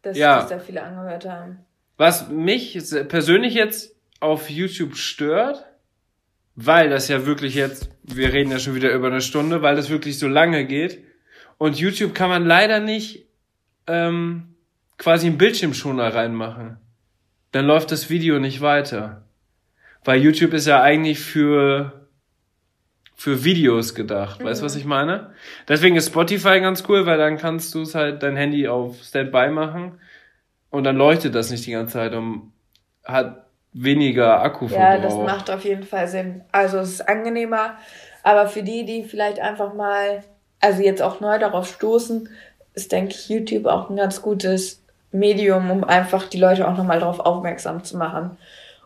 Speaker 3: Dass
Speaker 4: Ja.
Speaker 3: sich da viele angehört haben.
Speaker 4: Was mich persönlich jetzt auf YouTube stört, weil das ja wirklich jetzt, wir reden ja schon wieder über eine Stunde, weil das wirklich so lange geht. Und YouTube kann man leider nicht ähm, quasi einen Bildschirmschoner reinmachen. Dann läuft das Video nicht weiter. Weil YouTube ist ja eigentlich für für Videos gedacht. Weißt du, was ich meine? Deswegen ist Spotify ganz cool, weil dann kannst du es halt dein Handy auf Standby machen und dann leuchtet das nicht die ganze Zeit und hat weniger Akkuverbrauch.
Speaker 3: Ja, das macht auf jeden Fall Sinn. Also es ist angenehmer, aber für die, die vielleicht einfach mal, also jetzt auch neu darauf stoßen, ist, denke ich, YouTube auch ein ganz gutes Medium, um einfach die Leute auch nochmal darauf aufmerksam zu machen.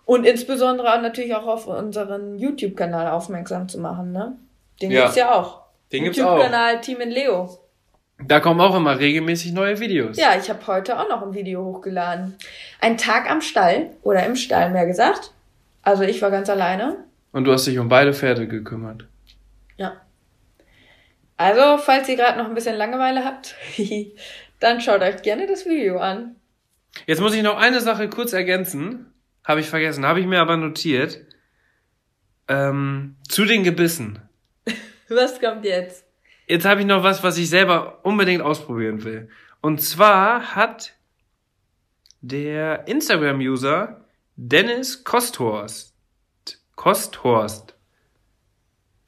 Speaker 3: Und insbesondere auch natürlich auch auf unseren YouTube-Kanal aufmerksam zu machen, ne? Den
Speaker 4: Ja.
Speaker 3: gibt's ja auch.
Speaker 4: Den gibt's auch.
Speaker 3: YouTube-Kanal Team in Leo.
Speaker 4: Da kommen auch immer regelmäßig neue Videos.
Speaker 3: Ja, ich habe heute auch noch ein Video hochgeladen. Ein Tag am Stall oder im Stall, mehr gesagt. Also ich war ganz alleine.
Speaker 4: Und du hast dich um beide Pferde gekümmert.
Speaker 3: Ja. Also, falls ihr gerade noch ein bisschen Langeweile habt, <laughs> dann schaut euch gerne das Video an.
Speaker 4: Jetzt muss ich noch eine Sache kurz ergänzen. Habe ich vergessen, habe ich mir aber notiert. Ähm, zu den Gebissen. <laughs>
Speaker 3: Was kommt jetzt?
Speaker 4: Jetzt habe ich noch was, was ich selber unbedingt ausprobieren will. Und zwar hat der Instagram-User Dennis Kosthorst. Kosthorst.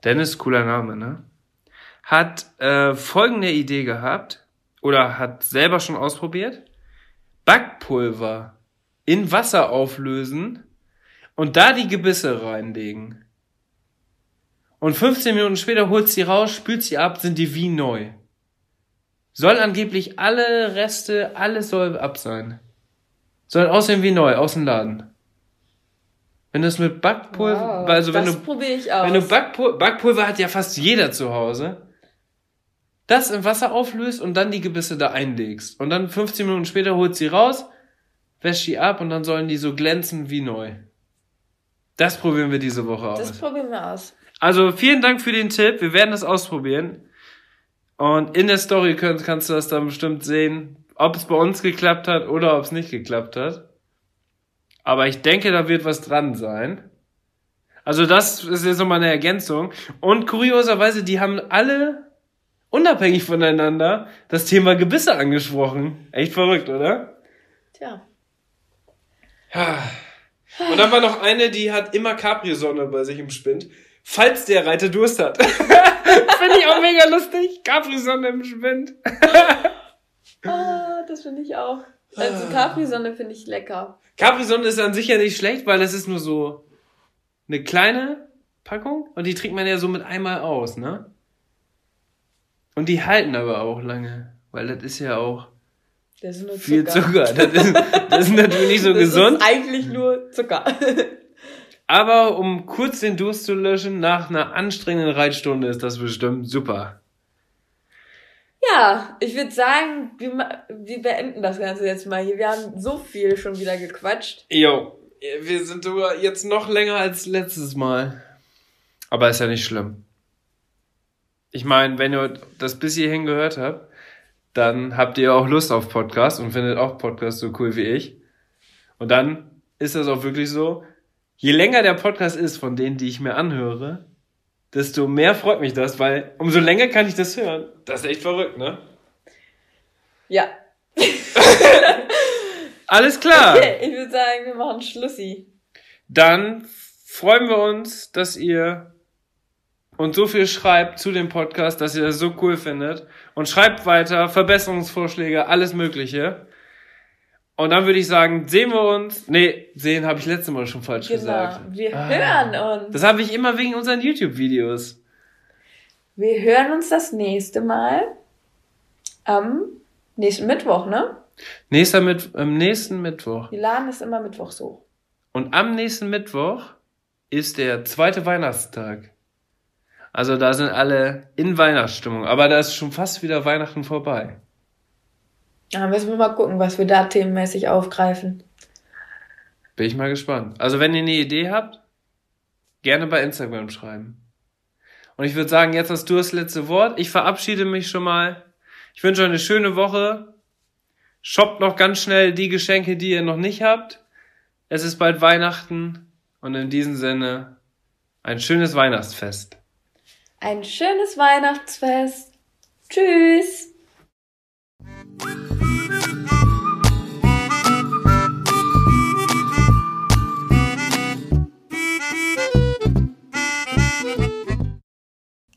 Speaker 4: Dennis, cooler Name, ne? Hat äh, folgende Idee gehabt oder hat selber schon ausprobiert. Backpulver in Wasser auflösen und da die Gebisse reinlegen. Und 15 Minuten später holt sie raus, spült sie ab, sind die wie neu. Soll angeblich alle Reste, alles soll ab sein. Soll aussehen wie neu, aus dem Laden. Wenn du es mit Backpulver,
Speaker 3: Wow,
Speaker 4: also wenn du, wenn du Backpulver, Backpulver hat ja fast jeder zu Hause. Das im Wasser auflöst und dann die Gebisse da einlegst. Und dann 15 Minuten später holt sie raus, wäscht die ab und dann sollen die so glänzen wie neu. Das probieren wir diese Woche aus.
Speaker 3: das probieren wir aus.
Speaker 4: Also vielen Dank für den Tipp. Wir werden das ausprobieren. Und in der Story könnt, kannst du das dann bestimmt sehen, ob es bei uns geklappt hat oder ob es nicht geklappt hat. Aber ich denke, da wird was dran sein. Also das ist jetzt nochmal eine Ergänzung. Und kurioserweise, die haben alle unabhängig voneinander das Thema Gebisse angesprochen. Echt verrückt, oder?
Speaker 3: Tja.
Speaker 4: Und dann war noch eine, die hat immer Capri-Sonne bei sich im Spind, falls der Reiter Durst hat. <laughs> Finde ich auch mega lustig. Capri-Sonne im Spind.
Speaker 3: Ah, das finde ich auch. Also Capri-Sonne finde ich lecker.
Speaker 4: Capri-Sonne ist an sich ja nicht schlecht, weil das ist nur so eine kleine Packung und die trinkt man ja so mit einmal aus, ne? Und die halten aber auch lange, weil das ist ja auch
Speaker 3: Das ist nur
Speaker 4: viel
Speaker 3: Zucker.
Speaker 4: Zucker. Das ist, das ist natürlich nicht so
Speaker 3: das
Speaker 4: gesund.
Speaker 3: ist eigentlich nur Zucker. <laughs>
Speaker 4: Aber um kurz den Durst zu löschen, nach einer anstrengenden Reitstunde ist das bestimmt super.
Speaker 3: ja, ich würde sagen, wir, wir beenden das Ganze jetzt mal hier. Wir haben so viel schon wieder gequatscht.
Speaker 4: Jo, wir sind sogar jetzt noch länger als letztes Mal. Aber ist ja nicht schlimm. Ich meine, wenn ihr das bis hierhin gehört habt, dann habt ihr auch Lust auf Podcast und findet auch Podcast so cool wie ich. Und dann ist das auch wirklich so, je länger der Podcast ist von denen, die ich mir anhöre, desto mehr freut mich das, weil umso länger kann ich das hören. Das ist echt verrückt, ne?
Speaker 3: Ja. <laughs>
Speaker 4: Alles klar.
Speaker 3: Okay, ich würde sagen, wir machen Schlussi.
Speaker 4: Dann freuen wir uns, dass ihr uns so viel schreibt zu dem Podcast, dass ihr das so cool findet. Und schreibt weiter, Verbesserungsvorschläge, alles Mögliche. Und dann würde ich sagen, sehen wir uns. Nee, sehen habe ich letztes Mal schon falsch
Speaker 3: Genau.
Speaker 4: gesagt.
Speaker 3: Wir
Speaker 4: Ah.
Speaker 3: hören uns.
Speaker 4: Das habe ich immer wegen unseren YouTube-Videos.
Speaker 3: Wir hören uns das nächste Mal am nächsten Mittwoch, ne?
Speaker 4: Nächster Mit am nächsten Mittwoch.
Speaker 3: Wir laden es immer Mittwochs hoch.
Speaker 4: Und am nächsten Mittwoch ist der zweite Weihnachtstag. Also da sind alle in Weihnachtsstimmung. Aber da ist schon fast wieder Weihnachten vorbei.
Speaker 3: Da müssen wir mal gucken, was wir da themenmäßig aufgreifen.
Speaker 4: Bin ich mal gespannt. Also wenn ihr eine Idee habt, gerne bei Instagram schreiben. Und ich würde sagen, jetzt hast du das letzte Wort. Ich verabschiede mich schon mal. Ich wünsche euch eine schöne Woche. Shoppt noch ganz schnell die Geschenke, die ihr noch nicht habt. Es ist bald Weihnachten. Und in diesem Sinne ein schönes Weihnachtsfest.
Speaker 3: Ein schönes Weihnachtsfest. Tschüss.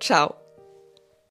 Speaker 3: Ciao.